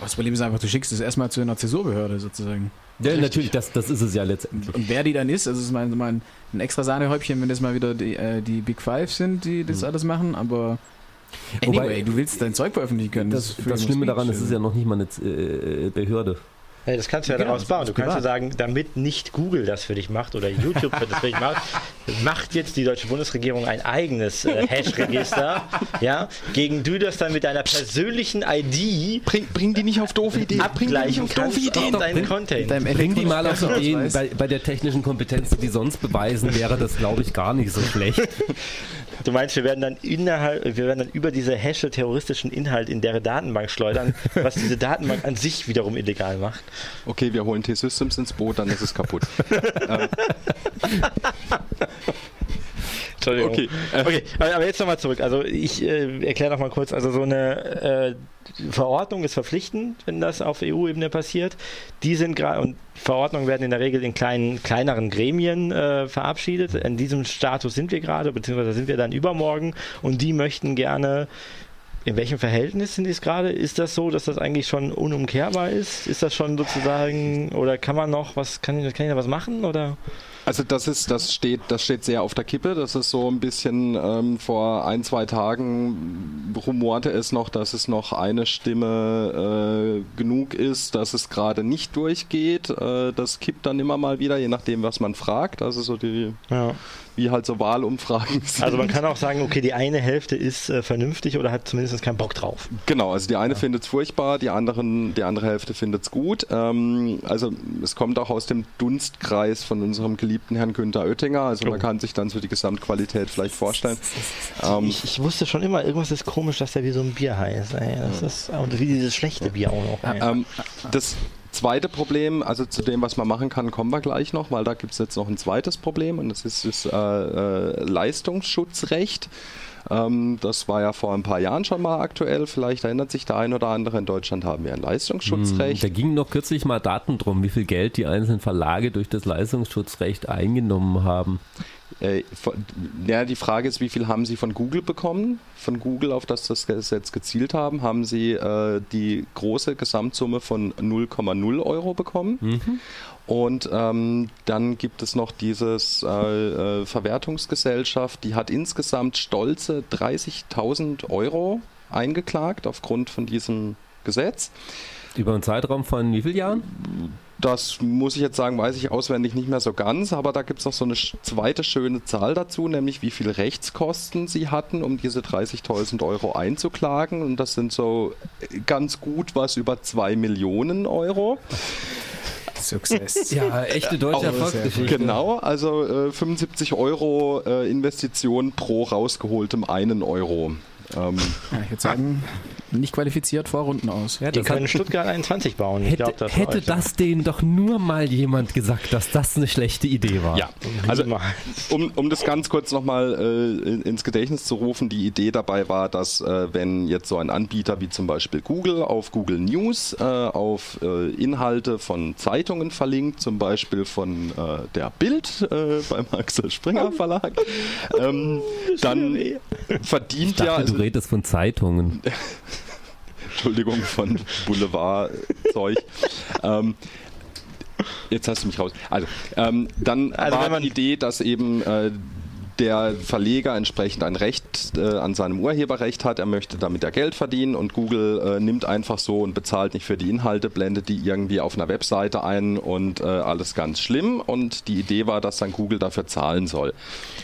Das Problem ist einfach, du schickst es erstmal zu einer Zäsurbehörde sozusagen. Ja, Richtig. natürlich, das, das ist es ja letztendlich. Und wer die dann ist, also ist mein, mein ein extra Sahnehäubchen, wenn das mal wieder die, äh, die Big Five sind, die das mhm. alles machen, aber anyway, Wobei, du willst dein Zeug veröffentlichen können. Das, das, das Schlimme daran, es ist ja noch nicht mal eine äh, Behörde. Ja, das kannst du ja genau, daraus bauen. Du kannst ja sagen, damit nicht Google das für dich macht oder YouTube das für dich macht, *laughs* macht jetzt die deutsche Bundesregierung ein eigenes äh, Hash-Register, ja, gegen du das dann mit deiner persönlichen ID bring, bring die nicht auf doofe Ideen. Abgleichen auf doofe Ideen. Deinen Content. Bring die mal auf *laughs* Ideen. Bei, bei der technischen Kompetenz, die sonst beweisen, wäre das, glaube ich, gar nicht so schlecht. *laughs* Du meinst, wir werden dann innerhalb, wir werden dann über diese Hashe terroristischen Inhalt in deren Datenbank schleudern, was diese Datenbank an sich wiederum illegal macht. Okay, wir holen T-Systems ins Boot, dann ist es kaputt. *laughs* Entschuldigung. Okay, okay aber jetzt nochmal zurück. Also ich äh, erkläre nochmal kurz. Also so eine äh, Verordnung ist verpflichtend, wenn das auf EU-Ebene passiert. Die sind gerade und Verordnungen werden in der Regel in kleinen, kleineren Gremien äh, verabschiedet. In diesem Status sind wir gerade, beziehungsweise sind wir dann übermorgen und die möchten gerne in welchem Verhältnis sind die es gerade? Ist das so, dass das eigentlich schon unumkehrbar ist? Ist das schon sozusagen, oder kann man noch was, kann, kann ich da was machen? Oder? Also das ist, das steht, das steht sehr auf der Kippe. Das ist so ein bisschen ähm, vor ein, zwei Tagen rumorte es noch, dass es noch eine Stimme äh, genug ist, dass es gerade nicht durchgeht. Äh, das kippt dann immer mal wieder, je nachdem, was man fragt. Also so die ja wie halt so Wahlumfragen sind. *laughs* Also man kann auch sagen, okay, die eine Hälfte ist äh, vernünftig oder hat zumindest keinen Bock drauf. Genau, also die eine ja. findet es furchtbar, die, anderen, die andere Hälfte findet es gut. Ähm, also es kommt auch aus dem Dunstkreis von unserem geliebten Herrn Günther Oettinger, also oh. man kann sich dann so die Gesamtqualität vielleicht vorstellen. Ähm, ich, ich, wusste schon immer, irgendwas ist komisch, dass der wie so ein Bier heißt. Ey. Das ist, und wie dieses schlechte Bier auch noch. Ähm, das zweite Problem, also zu dem, was man machen kann, kommen wir gleich noch, weil da gibt es jetzt noch ein zweites Problem und das ist das äh, äh, Leistungsschutzrecht. Ähm, das war ja vor ein paar Jahren schon mal aktuell. Vielleicht erinnert sich der ein oder andere. In Deutschland haben wir ein Leistungsschutzrecht. Hm, da gingen noch kürzlich mal Daten drum, wie viel Geld die einzelnen Verlage durch das Leistungsschutzrecht eingenommen haben. Äh, ja, die Frage ist, wie viel haben Sie von Google bekommen? Von Google, auf das das Gesetz gezielt haben, haben Sie äh, die große Gesamtsumme von 0,0 Euro bekommen. Mhm. Und ähm, dann gibt es noch dieses äh, äh, Verwertungsgesellschaft, die hat insgesamt stolze 30.000 Euro eingeklagt aufgrund von diesem Gesetz. Über einen Zeitraum von wie vielen Jahren? Das muss ich jetzt sagen, weiß ich auswendig nicht mehr so ganz, aber da gibt es noch so eine zweite schöne Zahl dazu, nämlich wie viel Rechtskosten sie hatten, um diese 30.000 Euro einzuklagen. Und das sind so ganz gut was über 2 Millionen Euro. Success. *laughs* ja, echte deutsche Erfolgsgeschichte. Genau, also äh, 75 Euro äh, Investition pro rausgeholtem einen Euro. Ähm, ja, ich würde sagen, nicht qualifiziert vor Runden aus. Ja, die können Stuttgart 21 bauen. Ich hätte, glaub, das hätte das denen doch nur mal jemand gesagt, dass das eine schlechte Idee war. Ja, also um, um das ganz kurz nochmal äh, ins Gedächtnis zu rufen, die Idee dabei war, dass äh, wenn jetzt so ein Anbieter wie zum Beispiel Google auf Google News äh, auf äh, Inhalte von Zeitungen verlinkt, zum Beispiel von äh, der Bild äh, beim Axel Springer Verlag, *laughs* ähm, dann verdient ja... Also, du redest von Zeitungen. *laughs* Entschuldigung, von Boulevard-Zeug. *laughs* ähm, jetzt hast du mich raus. Also, ähm, dann also war die Idee, dass eben äh, der Verleger entsprechend ein Recht äh, an seinem Urheberrecht hat, er möchte damit ja Geld verdienen und Google äh, nimmt einfach so und bezahlt nicht für die Inhalte, blendet die irgendwie auf einer Webseite ein und äh, alles ganz schlimm. Und die Idee war, dass dann Google dafür zahlen soll.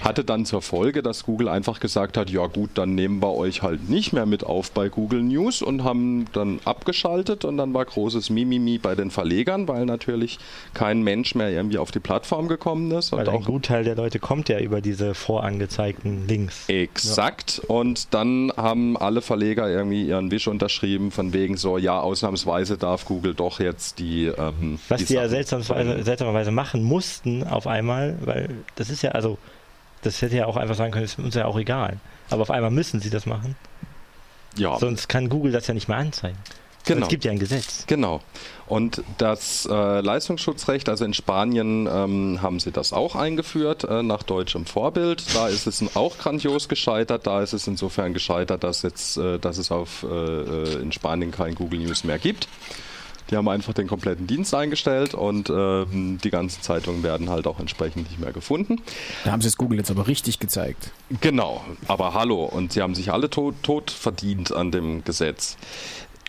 Hatte dann zur Folge, dass Google einfach gesagt hat, ja gut, dann nehmen wir euch halt nicht mehr mit auf bei Google News und haben dann abgeschaltet und dann war großes Mimimi bei den Verlegern, weil natürlich kein Mensch mehr irgendwie auf die Plattform gekommen ist. Weil und ein Gutteil der Leute kommt ja über diese vorangezeigten Links. Exakt. Ja. Und dann haben alle Verleger irgendwie ihren Wisch unterschrieben, von wegen so, ja, ausnahmsweise darf Google doch jetzt die. Ähm, Was die, die ja seltsamerweise, seltsamerweise machen mussten auf einmal, weil das ist ja, also, das hätte ja auch einfach sagen können, ist uns ja auch egal. Aber auf einmal müssen sie das machen. Ja. Sonst kann Google das ja nicht mehr anzeigen. Genau. Es gibt ja ein Gesetz. Genau. Und das äh, Leistungsschutzrecht, also in Spanien ähm, haben sie das auch eingeführt, äh, nach deutschem Vorbild. Da ist es auch grandios gescheitert. Da ist es insofern gescheitert, dass, jetzt, äh, dass es auf, äh, äh, in Spanien kein Google News mehr gibt. Die haben einfach den kompletten Dienst eingestellt und ähm, die ganzen Zeitungen werden halt auch entsprechend nicht mehr gefunden. Da haben sie es Google jetzt aber richtig gezeigt. Genau, aber hallo. Und sie haben sich alle tot, tot verdient an dem Gesetz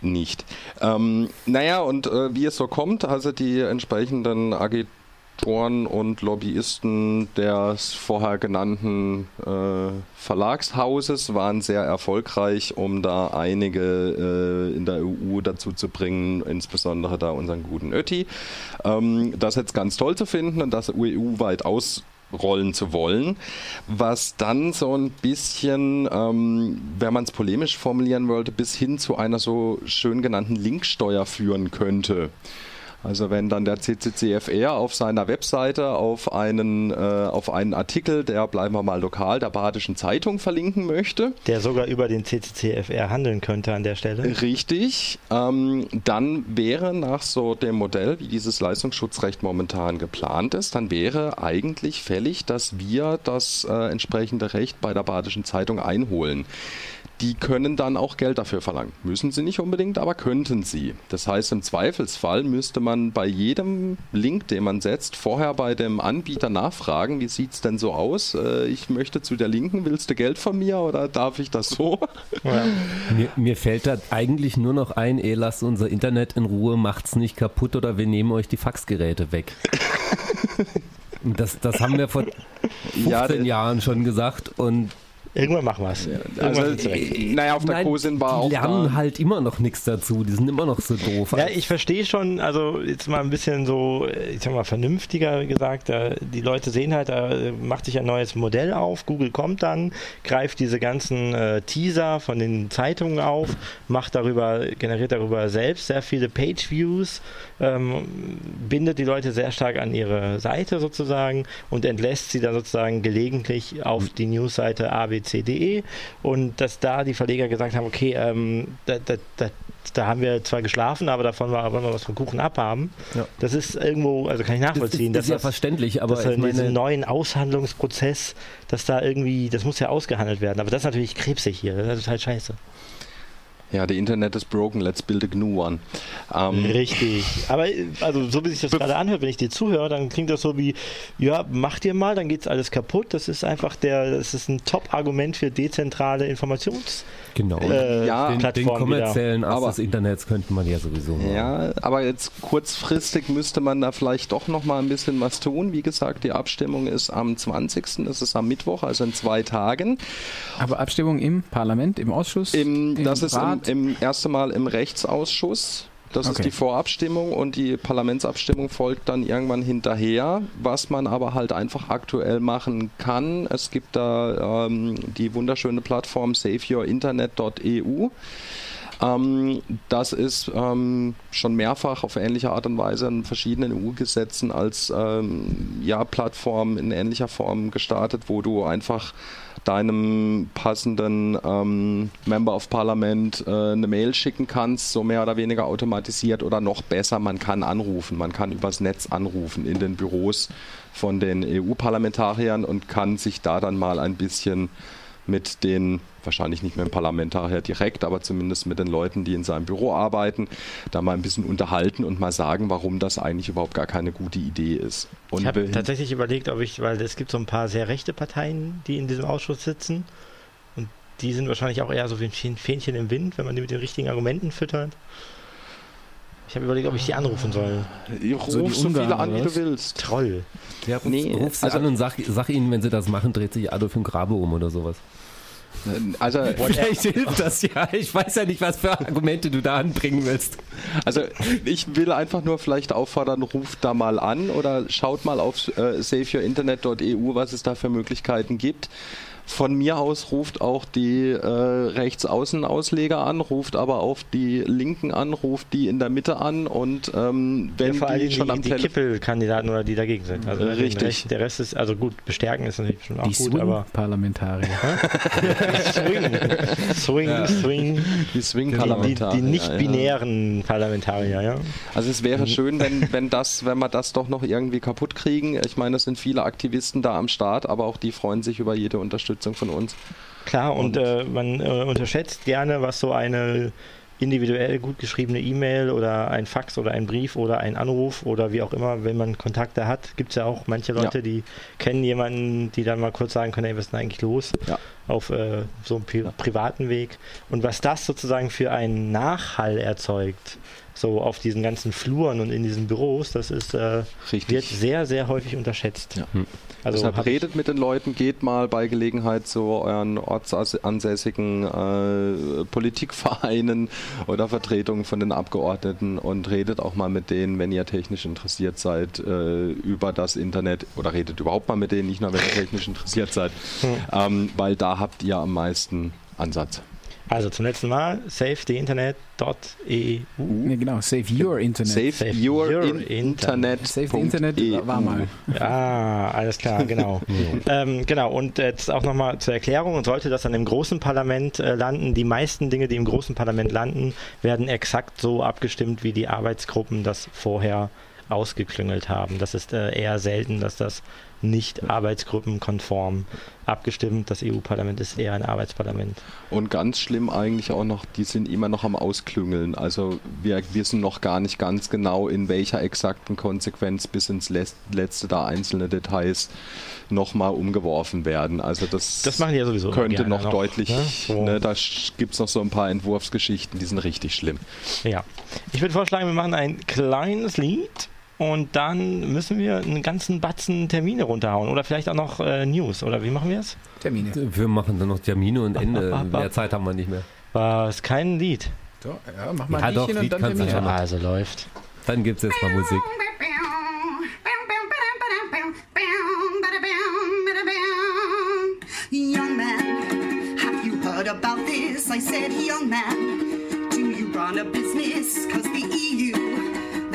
nicht. Ähm, naja, und äh, wie es so kommt, also die entsprechenden Agitoren und Lobbyisten des vorher genannten äh, Verlagshauses waren sehr erfolgreich, um da einige äh, in der EU dazu zu bringen, insbesondere da unseren guten Ötti, ähm, das jetzt ganz toll zu finden und das EU-weit aus rollen zu wollen, was dann so ein bisschen, ähm, wenn man es polemisch formulieren wollte, bis hin zu einer so schön genannten Linksteuer führen könnte. Also wenn dann der CCCFR auf seiner Webseite auf einen, äh, auf einen Artikel, der bleiben wir mal lokal, der Badischen Zeitung verlinken möchte. Der sogar über den CCCFR handeln könnte an der Stelle. Richtig. Ähm, dann wäre nach so dem Modell, wie dieses Leistungsschutzrecht momentan geplant ist, dann wäre eigentlich fällig, dass wir das äh, entsprechende Recht bei der Badischen Zeitung einholen die können dann auch Geld dafür verlangen. Müssen sie nicht unbedingt, aber könnten sie. Das heißt, im Zweifelsfall müsste man bei jedem Link, den man setzt, vorher bei dem Anbieter nachfragen, wie sieht es denn so aus? Äh, ich möchte zu der Linken, willst du Geld von mir oder darf ich das so? Ja. *laughs* Mir, mir, fällt da eigentlich nur noch ein, ey, lasst unser Internet in Ruhe, macht's nicht kaputt oder wir nehmen euch die Faxgeräte weg. *laughs* Das, das haben wir vor 15 ja, Jahren schon gesagt und Irgendwann machen wir es. Also, naja, auf der Nein, COSIN war die auch. Die lernen da. halt immer noch nichts dazu. Die sind immer noch so doof. Ja, ich verstehe schon, also jetzt mal ein bisschen so, ich sag mal, vernünftiger gesagt. die Leute sehen halt, da macht sich ein neues Modell auf. Google kommt dann, greift diese ganzen äh, Teaser von den Zeitungen auf, macht darüber, generiert darüber selbst sehr viele Page-Views, ähm, bindet die Leute sehr stark an ihre Seite sozusagen und entlässt sie dann sozusagen gelegentlich auf die Newsseite abc.de und dass da die Verleger gesagt haben, okay, ähm, da, da, da, da, haben wir zwar geschlafen, aber davon wollen wir was vom Kuchen abhaben. Ja. Das ist irgendwo, also kann ich nachvollziehen. Das ist, ist ja verständlich, aber dass ich meine, diesen neuen Aushandlungsprozess, dass da irgendwie, das muss ja ausgehandelt werden, aber das ist natürlich krebsig hier, das ist halt scheiße. Ja, the Internet is broken, let's build a new one. Ähm, Richtig. Aber also so wie sich das gerade anhört, wenn ich dir zuhöre, dann klingt das so wie, ja, mach dir mal, dann geht's alles kaputt. Das ist einfach der, das ist ein Top-Argument für dezentrale Informations- Genau. Äh, ja, den, den kommerziellen Ast des Internets könnte man ja sowieso machen. Ja, aber jetzt kurzfristig müsste man da vielleicht doch noch mal ein bisschen was tun. Wie gesagt, die Abstimmung ist am 20. Das ist am Mittwoch, also in zwei Tagen. Aber Abstimmung im Parlament, im Ausschuss? Im, im das Rat? ist im, im erste Mal im Rechtsausschuss. Das okay. ist die Vorabstimmung und die Parlamentsabstimmung folgt dann irgendwann hinterher, was man aber halt einfach aktuell machen kann. Es gibt da ähm, die wunderschöne Plattform saveyourinternet.eu. Ähm, das ist ähm, schon mehrfach auf ähnliche Art und Weise in verschiedenen EU-Gesetzen als ähm, ja, Plattform in ähnlicher Form gestartet, wo du einfach deinem passenden ähm, Member of Parliament äh, eine Mail schicken kannst, so mehr oder weniger automatisiert oder noch besser, man kann anrufen, man kann übers Netz anrufen in den Büros von den EU-Parlamentariern und kann sich da dann mal ein bisschen mit den, wahrscheinlich nicht mehr im Parlamentarier direkt, aber zumindest mit den Leuten, die in seinem Büro arbeiten, da mal ein bisschen unterhalten und mal sagen, warum das eigentlich überhaupt gar keine gute Idee ist. Und ich habe tatsächlich überlegt, ob ich, weil es gibt so ein paar sehr rechte Parteien, die in diesem Ausschuss sitzen und die sind wahrscheinlich auch eher so wie ein Fähnchen im Wind, wenn man die mit den richtigen Argumenten füttert. Ich habe überlegt, ob ich die anrufen soll. Ruf so, so viele an, wie du willst. Troll. Ja, ruf, nee, ruf sie also, an und sag, sag ihnen, wenn sie das machen, dreht sich Adolf im Grabe um oder sowas. Also *laughs* vielleicht hilft das ja. Ich weiß ja nicht, was für Argumente du da anbringen willst. Also ich will einfach nur vielleicht auffordern, ruft da mal an oder schaut mal auf äh, saveyourinternet.eu, was es da für Möglichkeiten gibt. Von mir aus ruft auch die äh, Rechtsaußenausleger an, ruft aber auch die Linken an, ruft die in der Mitte an und ähm, wenn ja, die schon die, am die Kippelkandidaten oder die dagegen sind. Also Richtig. Recht, der Rest ist, also gut, bestärken ist natürlich schon auch die gut, Swing aber Parlamentarier. Swing. Swing, ja. Swing. Die Swing-Parlamentarier. Die, die, nicht-binären ja. Parlamentarier, ja. Also es wäre schön, wenn, wenn das, wenn wir das doch noch irgendwie kaputt kriegen. Ich meine, es sind viele Aktivisten da am Start, aber auch die freuen sich über jede Unterstützung Unterstützung von uns. Klar, und, und äh, man äh, unterschätzt gerne, was so eine individuell gut geschriebene E-Mail oder ein Fax oder ein Brief oder ein Anruf oder wie auch immer, wenn man Kontakte hat, gibt es ja auch manche Leute, ja. die kennen jemanden, die dann mal kurz sagen können, ey, was ist denn eigentlich los? Ja. Auf äh, so einem pri privaten Weg. Und was das sozusagen für einen Nachhall erzeugt, so auf diesen ganzen Fluren und in diesen Büros, das ist äh, wird sehr, sehr häufig unterschätzt. Ja. Hm. Also Deshalb redet mit den Leuten, geht mal bei Gelegenheit zu euren ortsansässigen äh, Politikvereinen oder Vertretungen von den Abgeordneten und redet auch mal mit denen, wenn ihr technisch interessiert seid, äh, über das Internet oder redet überhaupt mal mit denen, nicht nur wenn ihr technisch interessiert seid, hm. ähm, weil da habt ihr am meisten Ansatz. Also zum letzten Mal, savetheinternet.eu. Ja, genau, save your Internet. Save, save your, your, Internet. Save the Internet e war mal. Ah, alles klar, genau. *laughs* ähm, genau, und jetzt auch nochmal zur Erklärung, und sollte das dann im großen Parlament äh, landen, die meisten Dinge, die im großen Parlament landen, werden exakt so abgestimmt, wie die Arbeitsgruppen das vorher ausgeklüngelt haben. Das ist äh, eher selten, dass das nicht arbeitsgruppenkonform abgestimmt. Das EU-Parlament ist eher ein Arbeitsparlament. Und ganz schlimm eigentlich auch noch, die sind immer noch am Ausklüngeln. Also wir wissen noch gar nicht ganz genau, in welcher exakten Konsequenz bis ins letzte da einzelne Details nochmal umgeworfen werden. Also das, das machen die ja sowieso könnte noch, noch, deutlich, ne? So. Ne, da gibt es noch so ein paar Entwurfsgeschichten, die sind richtig schlimm. Ja. Ich würde vorschlagen, wir machen ein kleines Lied und dann müssen wir einen ganzen Batzen Termine runterhauen. Oder vielleicht auch noch äh, News. Oder wie machen wir es? Termine. Wir machen dann noch Termine und Ende. *laughs* Mehr Zeit haben wir nicht mehr. War es kein Lied? Doch, ja, mach mal ja, doch, Lied und dann Termine. Ja, also läuft. Dann gibt es jetzt mal Musik. Young man, have you heard about this? I said, young man, do you run a business? Cause the EU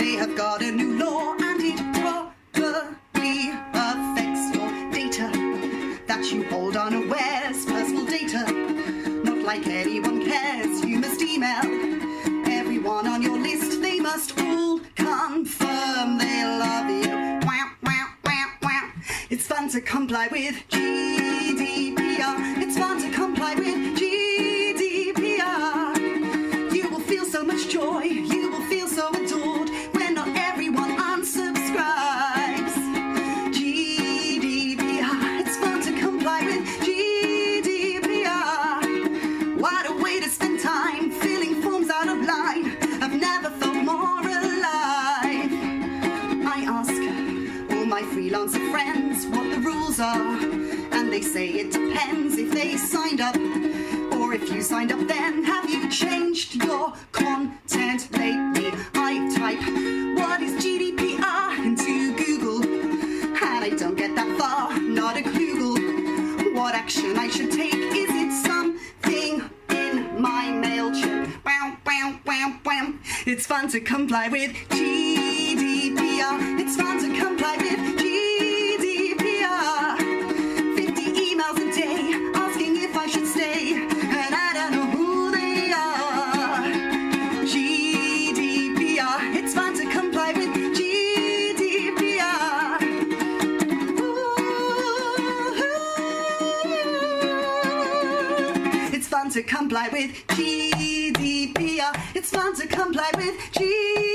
They have got a new law and it probably affects your data that you hold unawares, personal data. Not like anyone cares, you must email everyone on your list. They must all confirm they love you. Wow, wow, wow, wow. It's fun to comply with GDPR. my freelancer friends what the rules are, and they say it depends if they signed up or if you signed up then. Have you changed your content lately? I type what is GDPR into Google, and I don't get that far, not a Google. What action I should take? Is it something in my MailChimp? Wow, wow, wow, wow. It's fun to comply with GDPR. It's fun to comply with GDPR. 50 emails a day asking if I should stay. And I don't know who they are. GDPR. It's fun to comply with GDPR. Ooh. It's fun to comply with GDPR. It's fun to comply with GDPR.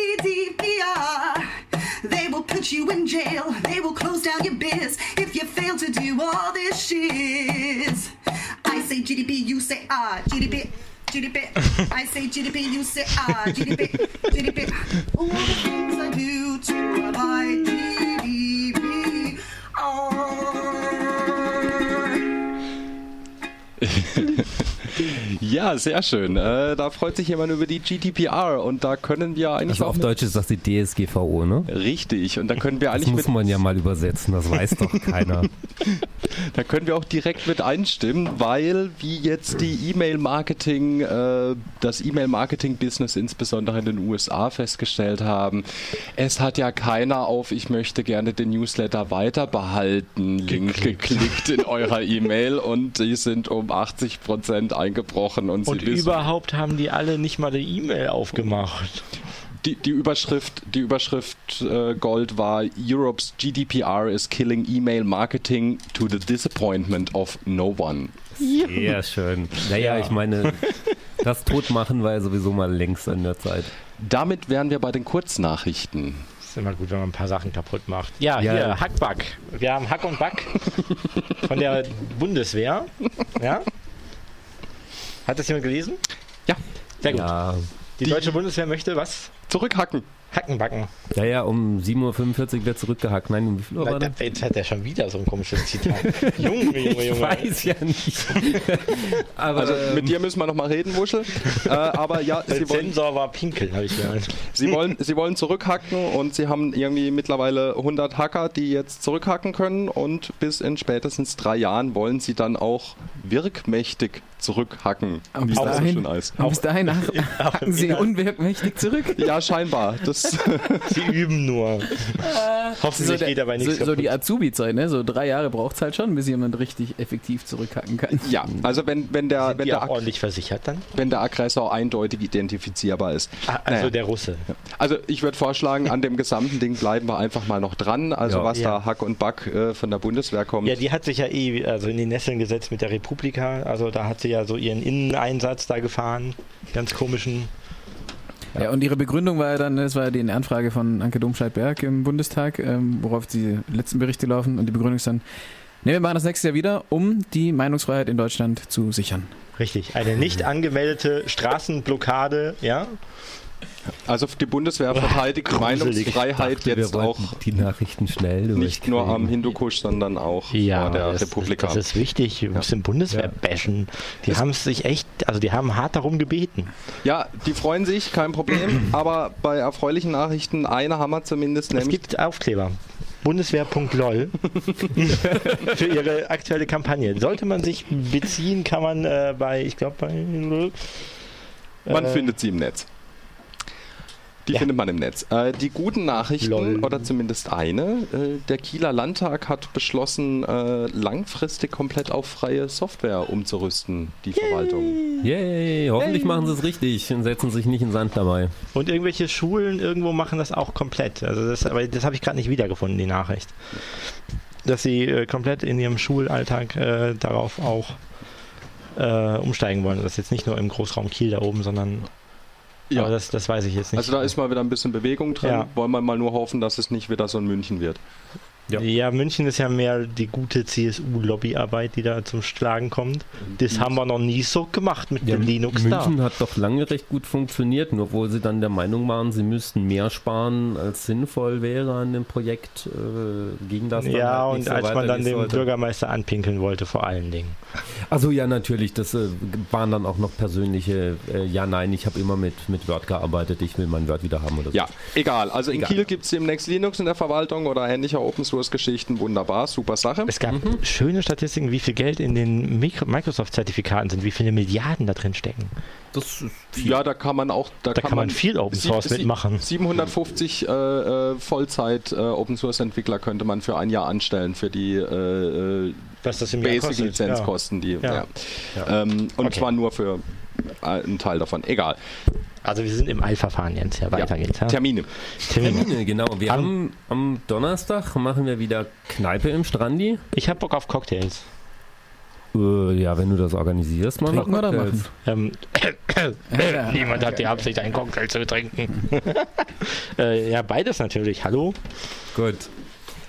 Put you in jail. They will close down your biz if you fail to do all this shiz. I say GDP, you say ah, GDP. GDP. I say GDP, you say ah, GDP, GDP. All the things I do to provide GDP. Oh. Ja, sehr schön. Äh, da freut sich jemand über die GDPR und da können wir eigentlich Also auch auf mit- Deutsch ist das die DSGVO, ne? richtig und da können wir Das eigentlich muss mit man ja mal übersetzen, das weiß doch *laughs* keiner. Da können wir auch direkt mit einstimmen, weil wie jetzt die E-Mail-Marketing, äh, das E-Mail-Marketing-Business insbesondere in den USA festgestellt haben, es hat ja keiner auf Ich möchte gerne den Newsletter weiter behalten Link geklickt in eurer E-Mail und die sind um 80 Prozent eingebrochen und, Und sie wissen, überhaupt haben die alle nicht mal die E-Mail aufgemacht. die, die Überschrift, die Überschrift äh, Gold war Europe's GDPR is killing email marketing to the disappointment of no one. Sehr schön. Naja, ich meine, das Totmachen war ja sowieso mal längst an der Zeit. Damit wären wir bei den Kurznachrichten. Ist immer gut, wenn man ein paar Sachen kaputt macht. Ja, Ja. hier, Hackback. Wir haben Hack und Back von der Bundeswehr. Ja? Hat das jemand gelesen? Ja. Sehr gut. Ja, Die, Die- deutsche Bundeswehr möchte was? Zurückhacken. Hacken backen. ja, ja um 7.45 Uhr wird zurückgehackt. Nein, um wie viel Uhr war das? da- Jetzt hat er schon wieder so ein komisches Zitat. *laughs* Junge, Junge, Ich Junge. weiß ja nicht. *laughs* Aber Also ähm, mit dir müssen wir nochmal reden, Wuschel. äh, aber ja, Der sie wollen, Sensor war pinkeln, habe ich gehört. sie, wollen, sie wollen zurückhacken und sie haben irgendwie mittlerweile 100 Hacker, die jetzt zurückhacken können und bis in spätestens drei Jahren wollen sie dann auch wirkmächtig zurückhacken, Und wie bis so dahin, und bis dahin auch *laughs* hacken sie Inhalt. unwirkmächtig zurück. Ja, scheinbar. Das, *laughs* Sie üben nur. Hoffentlich der- geht dabei nichts so, so die. Azubi-Zeit, ne? So drei Jahre braucht es halt schon, bis jemand richtig effektiv zurückhacken kann. ja, also wenn, wenn, der, Sind wenn, die der, ordentlich versichert dann? wenn der Aggressor eindeutig identifizierbar ist. Ah, also Naja. der Russe. Also ich würde vorschlagen, an dem gesamten Ding bleiben wir einfach mal noch dran. Also Ja. was Ja. da Hack und Back äh, von der Bundeswehr kommt. Ja, die hat sich ja eh also in die Nesseln gesetzt mit der Republika. Also da hat sie ja so ihren Inneneinsatz da gefahren. Ganz komischen. Ja. und ihre Begründung war ja dann, das war ja die Anfrage von Anke Domscheit-Berg im Bundestag, ähm, worauf die letzten Berichte laufen. Und die Begründung ist dann, ne, wir machen das nächste Jahr wieder, um die Meinungsfreiheit in Deutschland zu sichern. Richtig. Eine nicht angemeldete Straßenblockade, ja. Also die Bundeswehr verteidigt die. Meinungsfreiheit dachte, jetzt auch die Nachrichten schnell nicht nur am. Hindukusch, sondern auch vor der das, Republika. das ist wichtig. Wir müssen Bundeswehr bashen. Die haben es sich echt, also die haben hart darum gebeten. ja, die freuen sich, kein Problem. *clears throat* aber bei erfreulichen Nachrichten, eine haben wir zumindest, Es gibt Aufkleber. Bundeswehr.lol *laughs* für ihre aktuelle Kampagne. Sollte man sich beziehen, kann man äh, bei, ich glaube, bei. man äh, findet sie im Netz. Die Ja. findet man im Netz. Äh, die guten Nachrichten, Lol. oder zumindest eine, äh, der Kieler Landtag hat beschlossen, äh, langfristig komplett auf freie Software umzurüsten, die Verwaltung. Yay, hoffentlich machen sie es richtig und setzen sich nicht in den Sand dabei. Und irgendwelche Schulen irgendwo machen das auch komplett. Also das, aber das habe ich gerade nicht wiedergefunden, die Nachricht. Dass sie äh, komplett in ihrem Schulalltag äh, darauf auch äh, umsteigen wollen. Das ist jetzt nicht nur im Großraum Kiel da oben, sondern aber das, das weiß ich jetzt nicht. Also da ist mal wieder ein bisschen Bewegung drin. Ja. Wollen wir mal nur hoffen, dass es nicht wieder so ein München wird. Ja. Ja. München ist ja mehr die gute CSU-Lobbyarbeit, die da zum Schlagen kommt. Das haben wir noch nie so gemacht mit Ja, dem Linux da. München hat doch lange recht gut funktioniert, nur wo sie dann der Meinung waren, sie müssten mehr sparen, als sinnvoll wäre an dem Projekt, äh, ging das dann Ja, halt und so als man dann den sollte. Bürgermeister anpinkeln wollte, vor allen Dingen. Also ja, natürlich. Das äh, waren dann auch noch persönliche, äh, ja, nein, ich habe immer mit, mit Word gearbeitet, ich will mein Word wieder haben oder so. Ja, egal. Also in Egal. Kiel gibt es demnächst Linux in der Verwaltung oder ähnliche Open-Source-Geschichten. Wunderbar, super Sache. Es gab schöne Statistiken, wie viel Geld in den Microsoft-Zertifikaten sind, wie viele Milliarden da drin stecken. Das ist Ja, da kann man auch. Da kann man viel Open Source mitmachen. 750 äh, äh, Vollzeit äh, Open Source Entwickler könnte man für ein Jahr anstellen für die äh, äh, Was das im Jahr kostet. Basic Lizenzkosten, die. Ja. Ja. Ähm, und Okay. zwar nur für äh, einen Teil davon. Egal. Ja. Also wir sind im Eilverfahren jetzt. Ja, weiter geht's. Ja. Termine. Termine. Termine, genau. Wir Am- haben am Donnerstag machen wir wieder Kneipe im Strandi. Ich habe Bock auf Cocktails. Äh, ja, wenn du das organisierst, machen Trinken oder Cocktails. Ähm, Ja, *coughs* niemand hat die Absicht, einen Cocktail zu trinken. *laughs* äh, ja, beides natürlich. Hallo. Gut.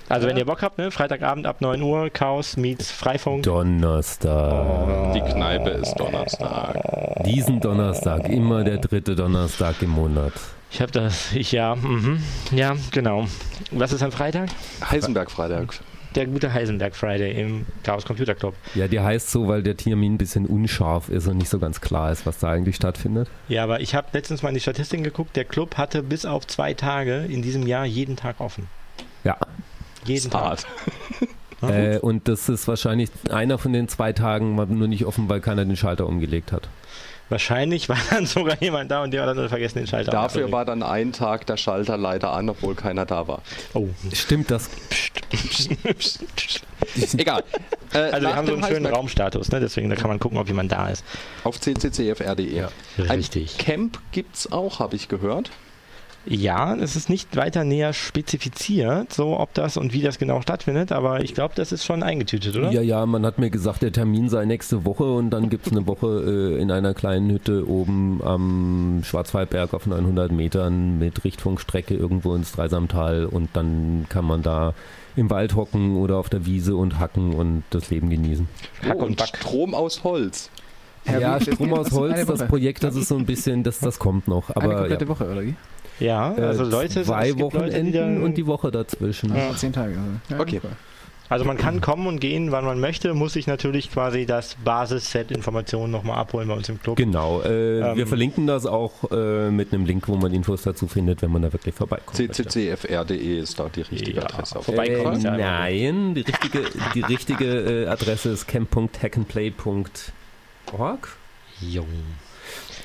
Also wenn ihr Bock habt, ne? Freitagabend ab 9 Uhr, Chaos meets Freifunk. Donnerstag. Die Kneipe ist Donnerstag. Diesen Donnerstag, immer der dritte Donnerstag im Monat. Ich habe das, ich ja, mhm. ja, genau. Was ist am Freitag? Heisenberg Freitag. Der gute Heisenberg Friday im Chaos Computer Club. Ja, die heißt so, weil der Termin ein bisschen unscharf ist und nicht so ganz klar ist, was da eigentlich stattfindet. Ja, aber ich habe letztens mal in die Statistiken geguckt. Der Club hatte bis auf zwei Tage in diesem Jahr jeden Tag offen. Ja. Jeden Tag. *laughs* Äh, und das ist wahrscheinlich einer von den zwei Tagen, war nur nicht offen, weil keiner den Schalter umgelegt hat. Wahrscheinlich war *laughs* dann sogar jemand da und der hat dann nur vergessen, den Schalter Dafür umzulegen. war dann ein Tag der Schalter leider an, obwohl keiner da war. Oh. Stimmt das? *laughs* Egal. Äh, Also wir haben so einen schönen Raumstatus, ne? deswegen da kann man gucken, ob jemand da ist. Auf cccfr.de. Ja. Ein Richtig. Camp gibt's auch, habe ich gehört. Ja, es ist nicht weiter näher spezifiziert, so ob das und wie das genau stattfindet, aber ich glaube, das ist schon eingetütet, oder? Ja, ja, man hat mir gesagt, der Termin sei nächste Woche und dann gibt es eine Woche äh, in einer kleinen Hütte oben am Schwarzwaldberg auf 900 Metern mit Richtfunkstrecke irgendwo ins Dreisamtal und dann kann man da im Wald hocken oder auf der Wiese und hacken und das Leben genießen. Hack oh, und und Back. Strom aus Holz. Ja, wie- Strom aus Holz, eine das. Projekt, das ist so ein bisschen, das, das kommt noch. Eine Aber komplette ja, Woche, oder wie? Ja, also äh, Leute, zwei Leute, die Wochenenden und die Woche dazwischen. Ja. Zehn Tage. Also. Ja, Okay. cool. Also man kann kommen und gehen, wann man möchte, muss sich natürlich quasi das Basisset Informationen nochmal abholen bei uns im Club. Genau, äh, Ähm, wir verlinken das auch äh, mit einem Link, wo man Infos dazu findet, wenn man da wirklich vorbeikommt. cccfr.de ist da die richtige Ja, Adresse. Äh, Vorbeikommen einfach nein, die richtige, die richtige äh, Adresse ist camp.hackandplay.org. Jung.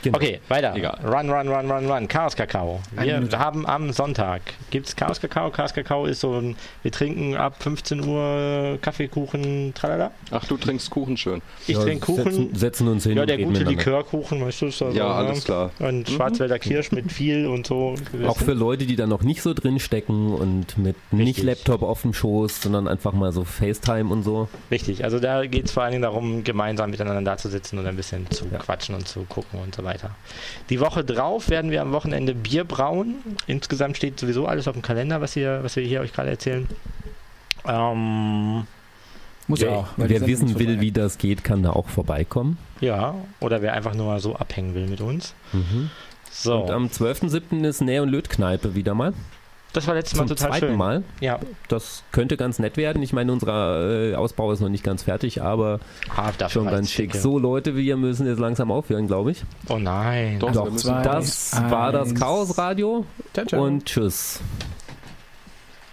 Genau. Okay, weiter. Egal. Run, run, run, run, run. Chaos Kakao. Wir Minute. haben am Sonntag, gibt es Chaos Kakao? Chaos Kakao ist so ein, wir trinken ab 15 Uhr Kaffeekuchen, tralala. Ach, du trinkst Kuchen schön. Ich Ja, trinke Kuchen. Setzen, setzen uns hin ja, der gute. Likörkuchen, weißt du, ist da so, Ja, ne? alles klar. Und Schwarzwälder Kirsch mit viel und so. Auch für Leute, die da noch nicht so drin stecken und mit nicht Richtig. Laptop auf dem Schoß, sondern einfach mal so FaceTime und so. Richtig, also da geht es vor allen Dingen darum, gemeinsam miteinander da zu sitzen und ein bisschen zu quatschen und zu gucken und so weiter. Die Woche drauf werden wir am Wochenende Bier brauen. Insgesamt steht sowieso alles auf dem Kalender, was, hier, was wir hier euch gerade erzählen. Ähm, Muss ja Wer, auch. wer wissen will, wie das geht, kann da auch vorbeikommen. ja, oder wer einfach nur mal so abhängen will mit uns. Mhm. So, Und am 12.07. ist Näh- und Lötkneipe wieder mal. Das war letztes Mal Zum total zweiten schön. Mal. Ja, Das könnte ganz nett werden. Ich meine, unser äh, Ausbau ist noch nicht ganz fertig, aber ah, schon ganz schick. dicke. So Leute wie ihr müssen jetzt langsam aufhören, glaube ich. Oh nein. Doch, Doch, wir zwei, Das war das eins. Chaos Radio Ciao, ciao. und tschüss.